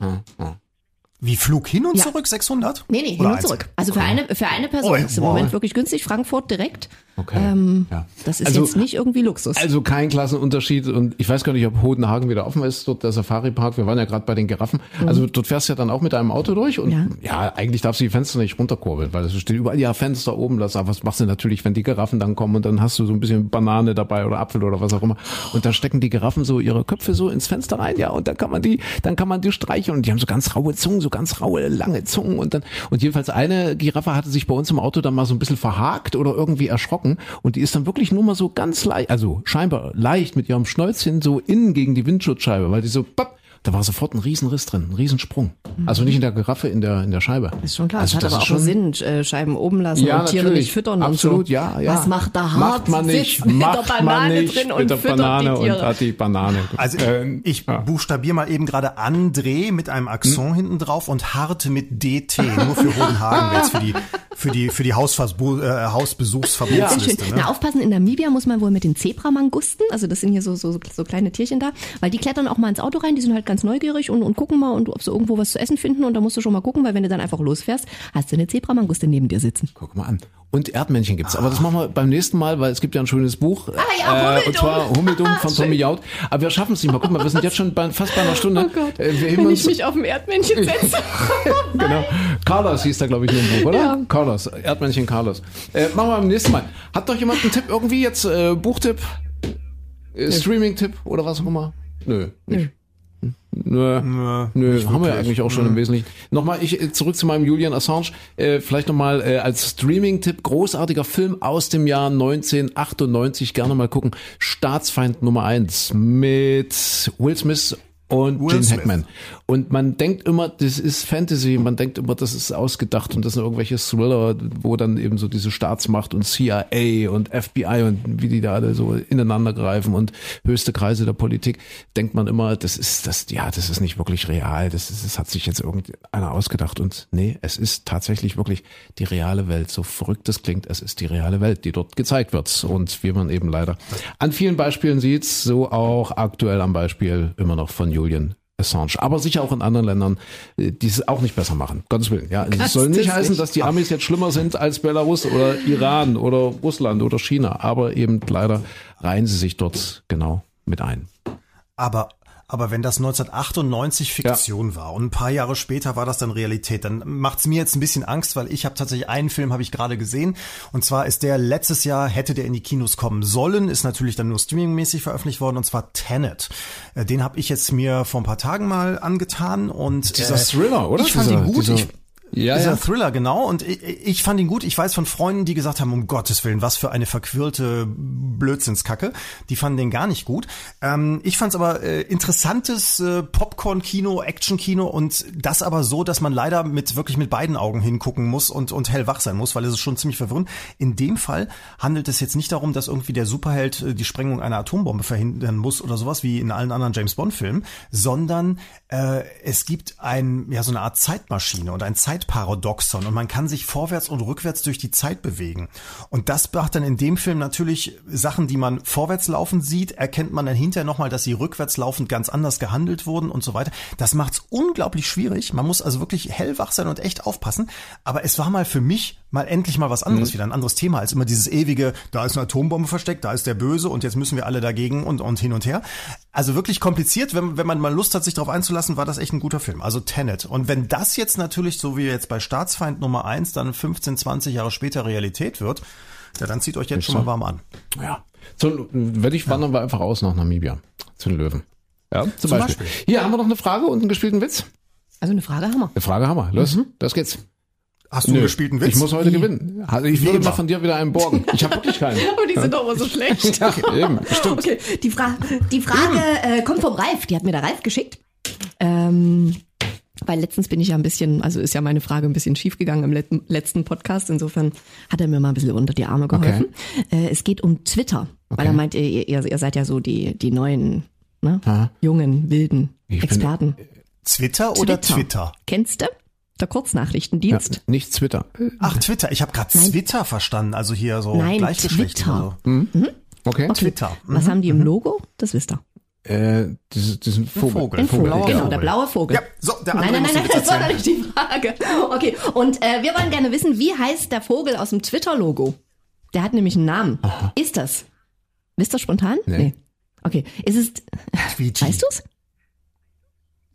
Wie Flug hin und Ja. zurück 600? Nee, nee, hin Oder und eins? zurück. Also für eine für eine Person Oh, ist im wow. Moment wirklich günstig. Frankfurt direkt. Okay. Ähm, ja. Das ist Also- jetzt nicht irgendwie Luxus. Also kein Klassenunterschied und ich weiß gar nicht, ob Hodenhagen wieder offen ist, dort der Safari-Park. Wir waren ja gerade bei den Giraffen. Also dort fährst du ja dann auch mit deinem Auto durch und ja, Mhm. Ja. eigentlich darfst du die Fenster nicht runterkurbeln, weil es steht überall, ja, Fenster oben lassen. Aber was machst du natürlich, wenn die Giraffen dann kommen und dann hast du so ein bisschen Banane dabei oder Apfel oder was auch immer. Und dann stecken die Giraffen so ihre Köpfe so ins Fenster rein, ja, und dann kann man die, dann kann man die streicheln und die haben so ganz raue Zungen, so ganz raue, lange Zungen und dann, und jedenfalls eine Giraffe hatte sich bei uns im Auto dann mal so ein bisschen verhakt oder irgendwie erschrocken und die ist dann wirklich nur mal so ganz leicht, also scheinbar leicht mit ihrem Schnäuzchen so innen gegen die Windschutzscheibe, weil die so, papp, da war sofort ein Riesenriss drin, ein Riesensprung. Also nicht in der Giraffe, in der, in der Scheibe. Ist schon klar. Also es hat das aber auch schon- Sinn, äh, Scheiben oben lassen Ja, und Tiere natürlich. nicht füttern Absolut, und so. ja, ja. Was macht der Hart? Macht man nicht, Sitzt mit macht der Banane man nicht drin und mit der Banane und hat die Banane. Also Ähm, ich ja. buchstabiere mal eben gerade André mit einem Akzent hinten drauf und Hart mit DT, nur für Hodenhagen jetzt für die für die für die Hausversbu- äh, Sehr schön. Hausbesuchsverbotsliste. Ne? Na, aufpassen, in Namibia muss man wohl mit den Zebramangusten, also das sind hier so, so, so kleine Tierchen da, weil die klettern auch mal ins Auto rein, die sind halt ganz neugierig und, und gucken mal, und ob sie irgendwo was zu essen finden und da musst du schon mal gucken, weil wenn du dann einfach losfährst, hast du eine Zebramanguste neben dir sitzen. Guck mal an. Und Erdmännchen gibt's. Aber das machen wir beim nächsten Mal, weil es gibt ja ein schönes Buch. Ah ja, äh, und zwar Hummeldum von Tommy Jaud. Aber wir schaffen es nicht mal. Guck mal, wir sind jetzt schon bei, fast bei einer Stunde. Oh Gott, Äh, wir wenn uns, ich mich auf dem Erdmännchen setze. genau. Carlos hieß da, glaube ich, in dem Buch, oder? Ja. Carlos. Erdmännchen Carlos. Äh, machen wir beim nächsten Mal. Hat doch jemand einen Tipp irgendwie jetzt? Äh, Buchtipp? Äh, Streaming-Tipp oder was auch immer? Nö, nicht. Nö. Nö, Nö, nicht haben wir eigentlich auch schon im Wesentlichen. Nochmal, ich äh, zurück zu meinem Julian Assange. Äh, vielleicht nochmal äh, als Streaming-Tipp, großartiger Film aus dem Jahr 1998, gerne mal gucken. Staatsfeind Nummer eins mit Will Smith und Will Gene Smith. Hackman. Und man denkt immer, das ist Fantasy, man denkt immer, das ist ausgedacht und das sind irgendwelche Thriller, wo dann eben so diese Staatsmacht und CIA und FBI und wie die da alle so ineinander greifen und höchste Kreise der Politik, denkt man immer, das ist das, ja, das ist nicht wirklich real, das ist, das hat sich jetzt irgendeiner ausgedacht und nee, es ist tatsächlich wirklich die reale Welt, so verrückt es klingt, es ist die reale Welt, die dort gezeigt wird und wie man eben leider an vielen Beispielen sieht, so auch aktuell am Beispiel immer noch von Julian Assange, aber sicher auch in anderen Ländern, äh, die es auch nicht besser machen. Gottes Willen. Ja, es Kannst soll nicht es heißen, nicht. dass die Amis jetzt schlimmer sind als Belarus oder Iran oder Russland oder China, aber eben leider reihen sie sich dort genau mit ein. Aber aber wenn das 1998 Fiktion war und ein paar Jahre später war das dann Realität, dann macht's mir jetzt ein bisschen Angst, weil ich habe tatsächlich einen Film habe ich gerade gesehen und zwar ist der letztes Jahr hätte der in die Kinos kommen sollen, ist natürlich dann nur streamingmäßig veröffentlicht worden und zwar Tenet. Äh, Den habe ich jetzt mir vor ein paar Tagen mal angetan und Dieser äh, Thriller, oder? Ich fand Dieser- ihn gut. dieser- ich, Ja, dieser ja. Thriller, genau. Und ich, ich, fand ihn gut. Ich weiß von Freunden, die gesagt haben, um Gottes Willen, was für eine verquirlte Blödsinnskacke. Die fanden den gar nicht gut. Ähm, ich fand es aber äh, interessantes äh, Popcorn-Kino, Action-Kino und das aber so, dass man leider mit wirklich mit beiden Augen hingucken muss und, und hellwach sein muss, weil es ist schon ziemlich verwirrend. In dem Fall handelt es jetzt nicht darum, dass irgendwie der Superheld äh, die Sprengung einer Atombombe verhindern muss oder sowas wie in allen anderen James Bond-Filmen, sondern äh, es gibt ein, ja, so eine Art Zeitmaschine und ein Zeitparadoxon und man kann sich vorwärts und rückwärts durch die Zeit bewegen. Und das macht dann in dem Film natürlich Sachen, die man vorwärts laufend sieht, erkennt man dann hinterher nochmal, dass sie rückwärts laufend ganz anders gehandelt wurden und so weiter. Das macht's unglaublich schwierig. Man muss also wirklich hellwach sein und echt aufpassen. Aber es war mal für mich mal endlich mal was anderes, mhm. wieder ein anderes Thema als immer dieses ewige, da ist eine Atombombe versteckt, da ist der Böse und jetzt müssen wir alle dagegen und, und hin und her. Also wirklich kompliziert, wenn, wenn man mal Lust hat, sich darauf einzulassen, war das echt ein guter Film. Also Tenet. Und wenn das jetzt natürlich, so wie jetzt bei Staatsfeind Nummer eins dann 15, 20 Jahre später Realität wird, ja, dann zieht euch jetzt schon mal warm an. Ja. So, wenn ich wandern wir einfach aus nach Namibia. Zu den Löwen. Ja, zum, zum Beispiel. Beispiel. Hier haben wir noch eine Frage und einen gespielten Witz. Also eine Frage haben wir. Eine Frage haben wir. Los, mhm. los geht's. Hast du Nö, einen gespielten Witz? Ich muss heute Wie? gewinnen. Also ich würde mal von dir wieder einen borgen. Ich habe wirklich keinen. Aber die sind doch immer so schlecht. ja, eben, stimmt. Okay, die, Fra die Frage äh, kommt vom Ralf. Die hat mir der Ralf geschickt. Ähm, weil letztens bin ich ja ein bisschen, also ist ja meine Frage ein bisschen schief gegangen im let letzten Podcast. Insofern hat er mir mal ein bisschen unter die Arme geholfen. Okay. Äh, es geht um Twitter. Okay. Weil er meint, ihr, ihr, ihr seid ja so die, die neuen, ne? jungen, wilden ich Experten. Bin, Twitter, Twitter oder Twitter? Kennst du? Der Kurznachrichtendienst. Ja, nicht Twitter. Ach, Twitter. Ich habe gerade Twitter verstanden. Also hier so Nein, Twitter. So. Mhm. Mhm. Okay. okay. Twitter. Mhm. Was haben die im Logo? Das wisst ihr. Äh, das, das ist ein Vogel. Vogel. Ein Vogel. Vogel. Genau, der blaue Vogel. Ja, so, der andere nein, nein, nein, nein das war nicht die Frage. Okay, und äh, wir wollen gerne wissen, wie heißt der Vogel aus dem Twitter-Logo? Der hat nämlich einen Namen. Aha. Ist das? Wisst ihr spontan? Nee. nee. Okay, ist es... Tweety. Weißt du's?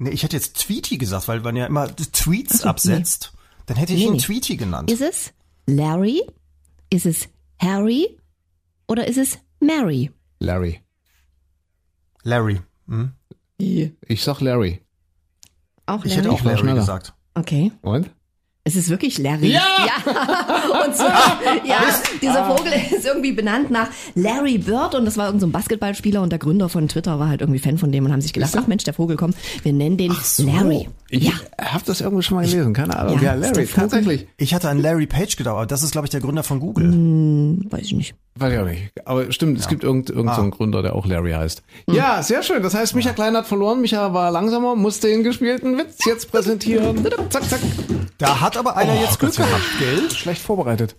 Nee, ich hätte jetzt Tweety gesagt, weil man ja immer Tweets okay, absetzt. Nee. Dann hätte ich nee, ihn nee. Tweety genannt. Ist es Larry? Ist es Harry? Oder ist es Mary? Larry. Larry. Hm? Ich sag Larry. Auch Larry? Ich hätte auch Larry gesagt. Okay. Und? Es ist wirklich Larry. Ja! ja. Und zwar, ja, dieser Vogel ist irgendwie benannt nach Larry Bird und das war irgendein so Basketballspieler und der Gründer von Twitter war halt irgendwie Fan von dem und haben sich gedacht, ach Mensch, der Vogel kommt, wir nennen den so. Larry. Ich ja. habe das irgendwo schon mal gelesen, keine Ahnung. Ja, ja Larry, tatsächlich. Ich hatte an Larry Page gedacht, aber das ist, glaube ich, der Gründer von Google. Hm, weiß ich nicht. Weiß ich auch nicht. Aber stimmt, es gibt irgendeinen irgend ah. so einen Gründer, der auch Larry heißt. Hm. Ja, sehr schön. Das heißt, Micha Klein hat verloren, Micha war langsamer, musste den gespielten Witz jetzt präsentieren. zack, zack. Da hat aber einer oh, jetzt Glück gehabt, gell? Schlecht vorbereitet.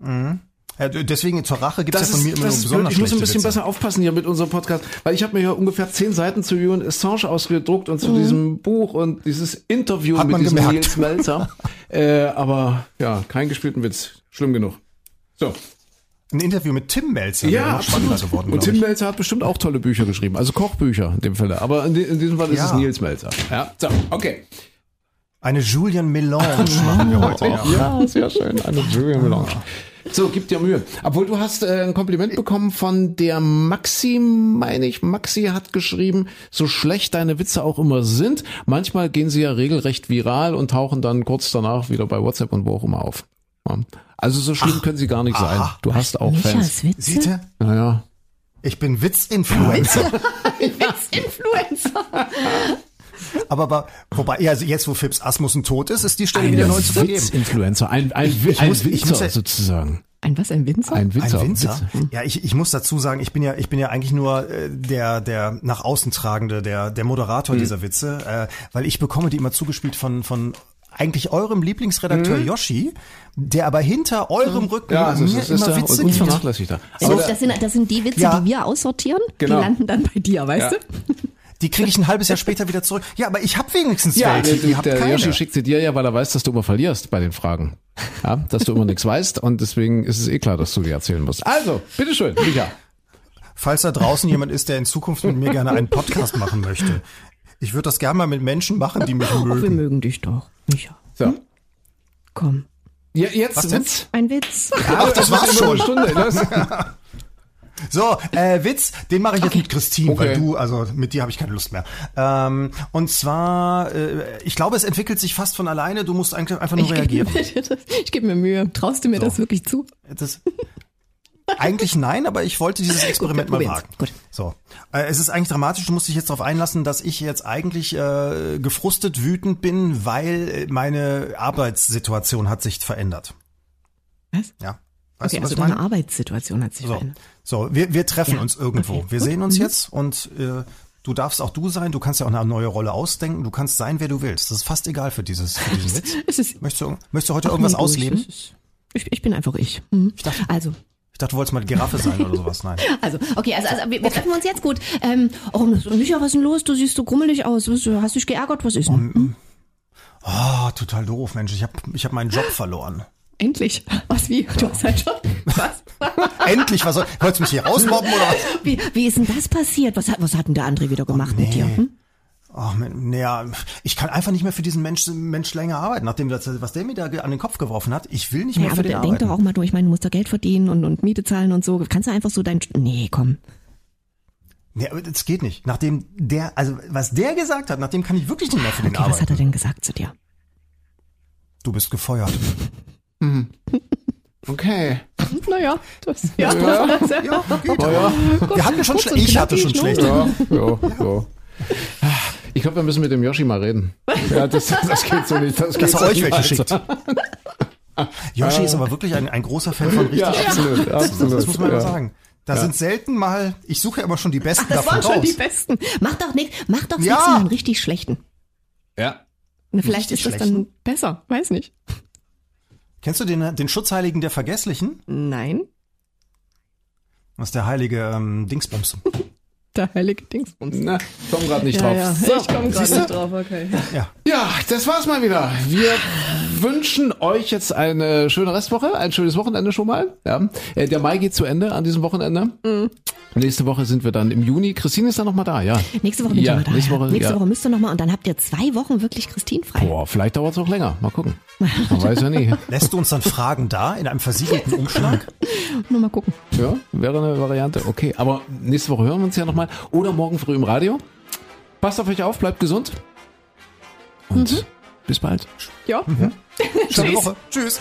Mhm. Ja, deswegen zur Rache gibt es ja von mir immer nur besonders Ich muss ein bisschen Witze. besser aufpassen hier mit unserem Podcast, weil ich habe mir hier ungefähr zehn Seiten zu Julian Assange ausgedruckt und zu mhm. diesem Buch und dieses Interview Hat mit diesem. Nils Melzer. äh, aber ja, kein gespielten Witz. Schlimm genug. So. Ein Interview mit Tim Melzer. Ja, spannender geworden. Und Tim Melzer hat bestimmt auch tolle Bücher geschrieben, also Kochbücher in dem Fall. Aber in, in diesem Fall ist ja. es Nils Melzer. Ja, so, okay. Eine Julian Melange machen wir heute. Ja, ja sehr schön. Eine Julian Melange. So, gib dir Mühe. Obwohl du hast äh, ein Kompliment bekommen von der Maxi, meine ich. Maxi hat geschrieben, so schlecht deine Witze auch immer sind, manchmal gehen sie ja regelrecht viral und tauchen dann kurz danach wieder bei WhatsApp und wo auch immer auf. Also so schlimm ach, können sie gar nicht sein. Du hast auch Fans. Sieht er? Naja. Ich bin Witzinfluencer. Witzinfluencer. Aber, aber wobei, ja, also jetzt, wo Phipps Asmussen tot ist, ist die Stelle wieder neu zu vergeben. Influencer, ein, ein, ein, ein muss, Winzer muss, sozusagen. Ein was, ein Winzer? Ein Winzer. Ein Winzer? Ja, ich, ich muss dazu sagen, ich bin ja, ich bin ja eigentlich nur äh, der, der nach außen tragende, der, der Moderator hm. dieser Witze, äh, weil ich bekomme die immer zugespielt von, von eigentlich eurem Lieblingsredakteur mhm. Yoshi, der aber hinter eurem Rücken ja, also mir ist immer Witze gibt. Also das, sind, das sind die Witze, ja. die wir aussortieren, genau. die landen dann bei dir, weißt ja. du? Die kriege ich ein halbes Jahr später wieder zurück. Ja, aber ich habe wenigstens ja, welche. Der, der keine. Yoshi schickt sie dir ja, weil er weiß, dass du immer verlierst bei den Fragen. Ja, dass du immer nichts weißt und deswegen ist es eh klar, dass du dir erzählen musst. Also, bitteschön, Micha. Falls da draußen jemand ist, der in Zukunft mit mir gerne einen Podcast machen möchte. Ich würde das gerne mal mit Menschen machen, die mich mögen. Oh, wir mögen dich doch, Micha. So. Hm? Komm. Ja, jetzt Was Witz? Ein Witz. Ach, das war's schon. Eine Stunde. So, äh, Witz, den mache ich jetzt okay. mit Christine, okay. weil du, also mit dir habe ich keine Lust mehr. Ähm, und zwar, äh, ich glaube, es entwickelt sich fast von alleine. Du musst eigentlich einfach nur ich reagieren. Geb ich gebe mir Mühe. Traust du mir so. das wirklich zu? Das, eigentlich nein, aber ich wollte dieses Experiment Gut, mal wagen. Gut. So, äh, es ist eigentlich dramatisch. Du musst dich jetzt darauf einlassen, dass ich jetzt eigentlich äh, gefrustet, wütend bin, weil meine Arbeitssituation hat sich verändert. Was? Ja. Weißt okay, du, also deine Arbeitssituation hat sich so. verändert. So, wir, wir treffen ja. uns irgendwo. Okay. Wir sehen uns mhm. jetzt und äh, du darfst auch du sein. Du kannst ja auch eine neue Rolle ausdenken. Du kannst sein, wer du willst. Das ist fast egal für dieses für diesen Witz. möchtest, du, möchtest du heute irgendwas ausleben? Ich, ich, bin einfach ich. Mhm. ich dachte, also. Ich dachte, du wolltest mal Giraffe sein oder sowas. Nein. Also, okay, also, also wir, wir treffen uns jetzt gut. Ähm, oh, Micha, was ist denn los? Du siehst so grummelig aus. Hast dich geärgert? Was ist denn? Hm? Oh, total doof, Mensch. Ich habe ich hab meinen Job verloren. Endlich. Was, wie? Du hast einen Job? Was? Endlich? Was soll, wolltest du mich hier rausmobben oder was? Wie, wie ist denn das passiert? Was hat, was hat denn der André wieder gemacht oh, nee. mit dir? Hm? Ach, naja, ich kann einfach nicht mehr für diesen Mensch, Mensch länger arbeiten, nachdem das, was der mir da an den Kopf geworfen hat. Ich will nicht mehr ja, für aber den denk doch auch mal durch, ich meine, du musst doch Geld verdienen und, und Miete zahlen und so. Kannst du einfach so dein, nee, komm. Nee, aber das geht nicht. Nachdem der, also was der gesagt hat, nachdem kann ich wirklich nicht mehr für den okay, arbeiten. Was hat er denn gesagt zu dir? Du bist gefeuert. Mhm. Okay. Naja, das, ja. Ja, ja, ja, geht oh, ja. Wir hatten schon schlecht. Ich hatte schon schlecht. Ja, ja, ja. Ich glaube, wir müssen mit dem Yoshi mal reden. Ja, das, das geht so nicht. Das, das hat euch weggeschickt. Yoshi ist aber wirklich ein, ein großer Fan von richtig. Ja, absolut, absolut. Das muss man ja. mal sagen. Da ja. sind selten mal, ich suche ja immer schon die besten Ach, das davon waren schon die besten. Mach doch nicht, mach doch ja. einen richtig schlechten. Ja. Na, vielleicht ist das dann besser, weiß nicht. Kennst du den, den Schutzheiligen der Vergesslichen? Nein. Das ist der heilige ähm, Dingsbums. Der heilige Dingsbums. Na, komm gerade nicht ja, drauf. Ja. So, ich komme gerade nicht drauf, okay. Ja. ja, das war's mal wieder. Wir wünschen euch jetzt eine schöne Restwoche, ein schönes Wochenende schon mal. Ja. Äh, der Mai geht zu Ende an diesem Wochenende. Mhm. Nächste Woche sind wir dann im Juni. Christine ist dann nochmal da, ja. Nächste Woche bin ja, ich noch da. Nächste Woche, nächste ja. Woche müsst ihr nochmal und dann habt ihr zwei Wochen wirklich Christine frei. Boah, vielleicht dauert es auch länger. Mal gucken. Man weiß ja nie. Lässt du uns dann Fragen da in einem versiegelten Umschlag? Nur mal gucken. Ja, wäre eine Variante. Okay, aber nächste Woche hören wir uns ja nochmal. Oder morgen früh im Radio. Passt auf euch auf, bleibt gesund. Und mhm. bis bald. Ja. Mhm. Schöne Woche. Tschüss.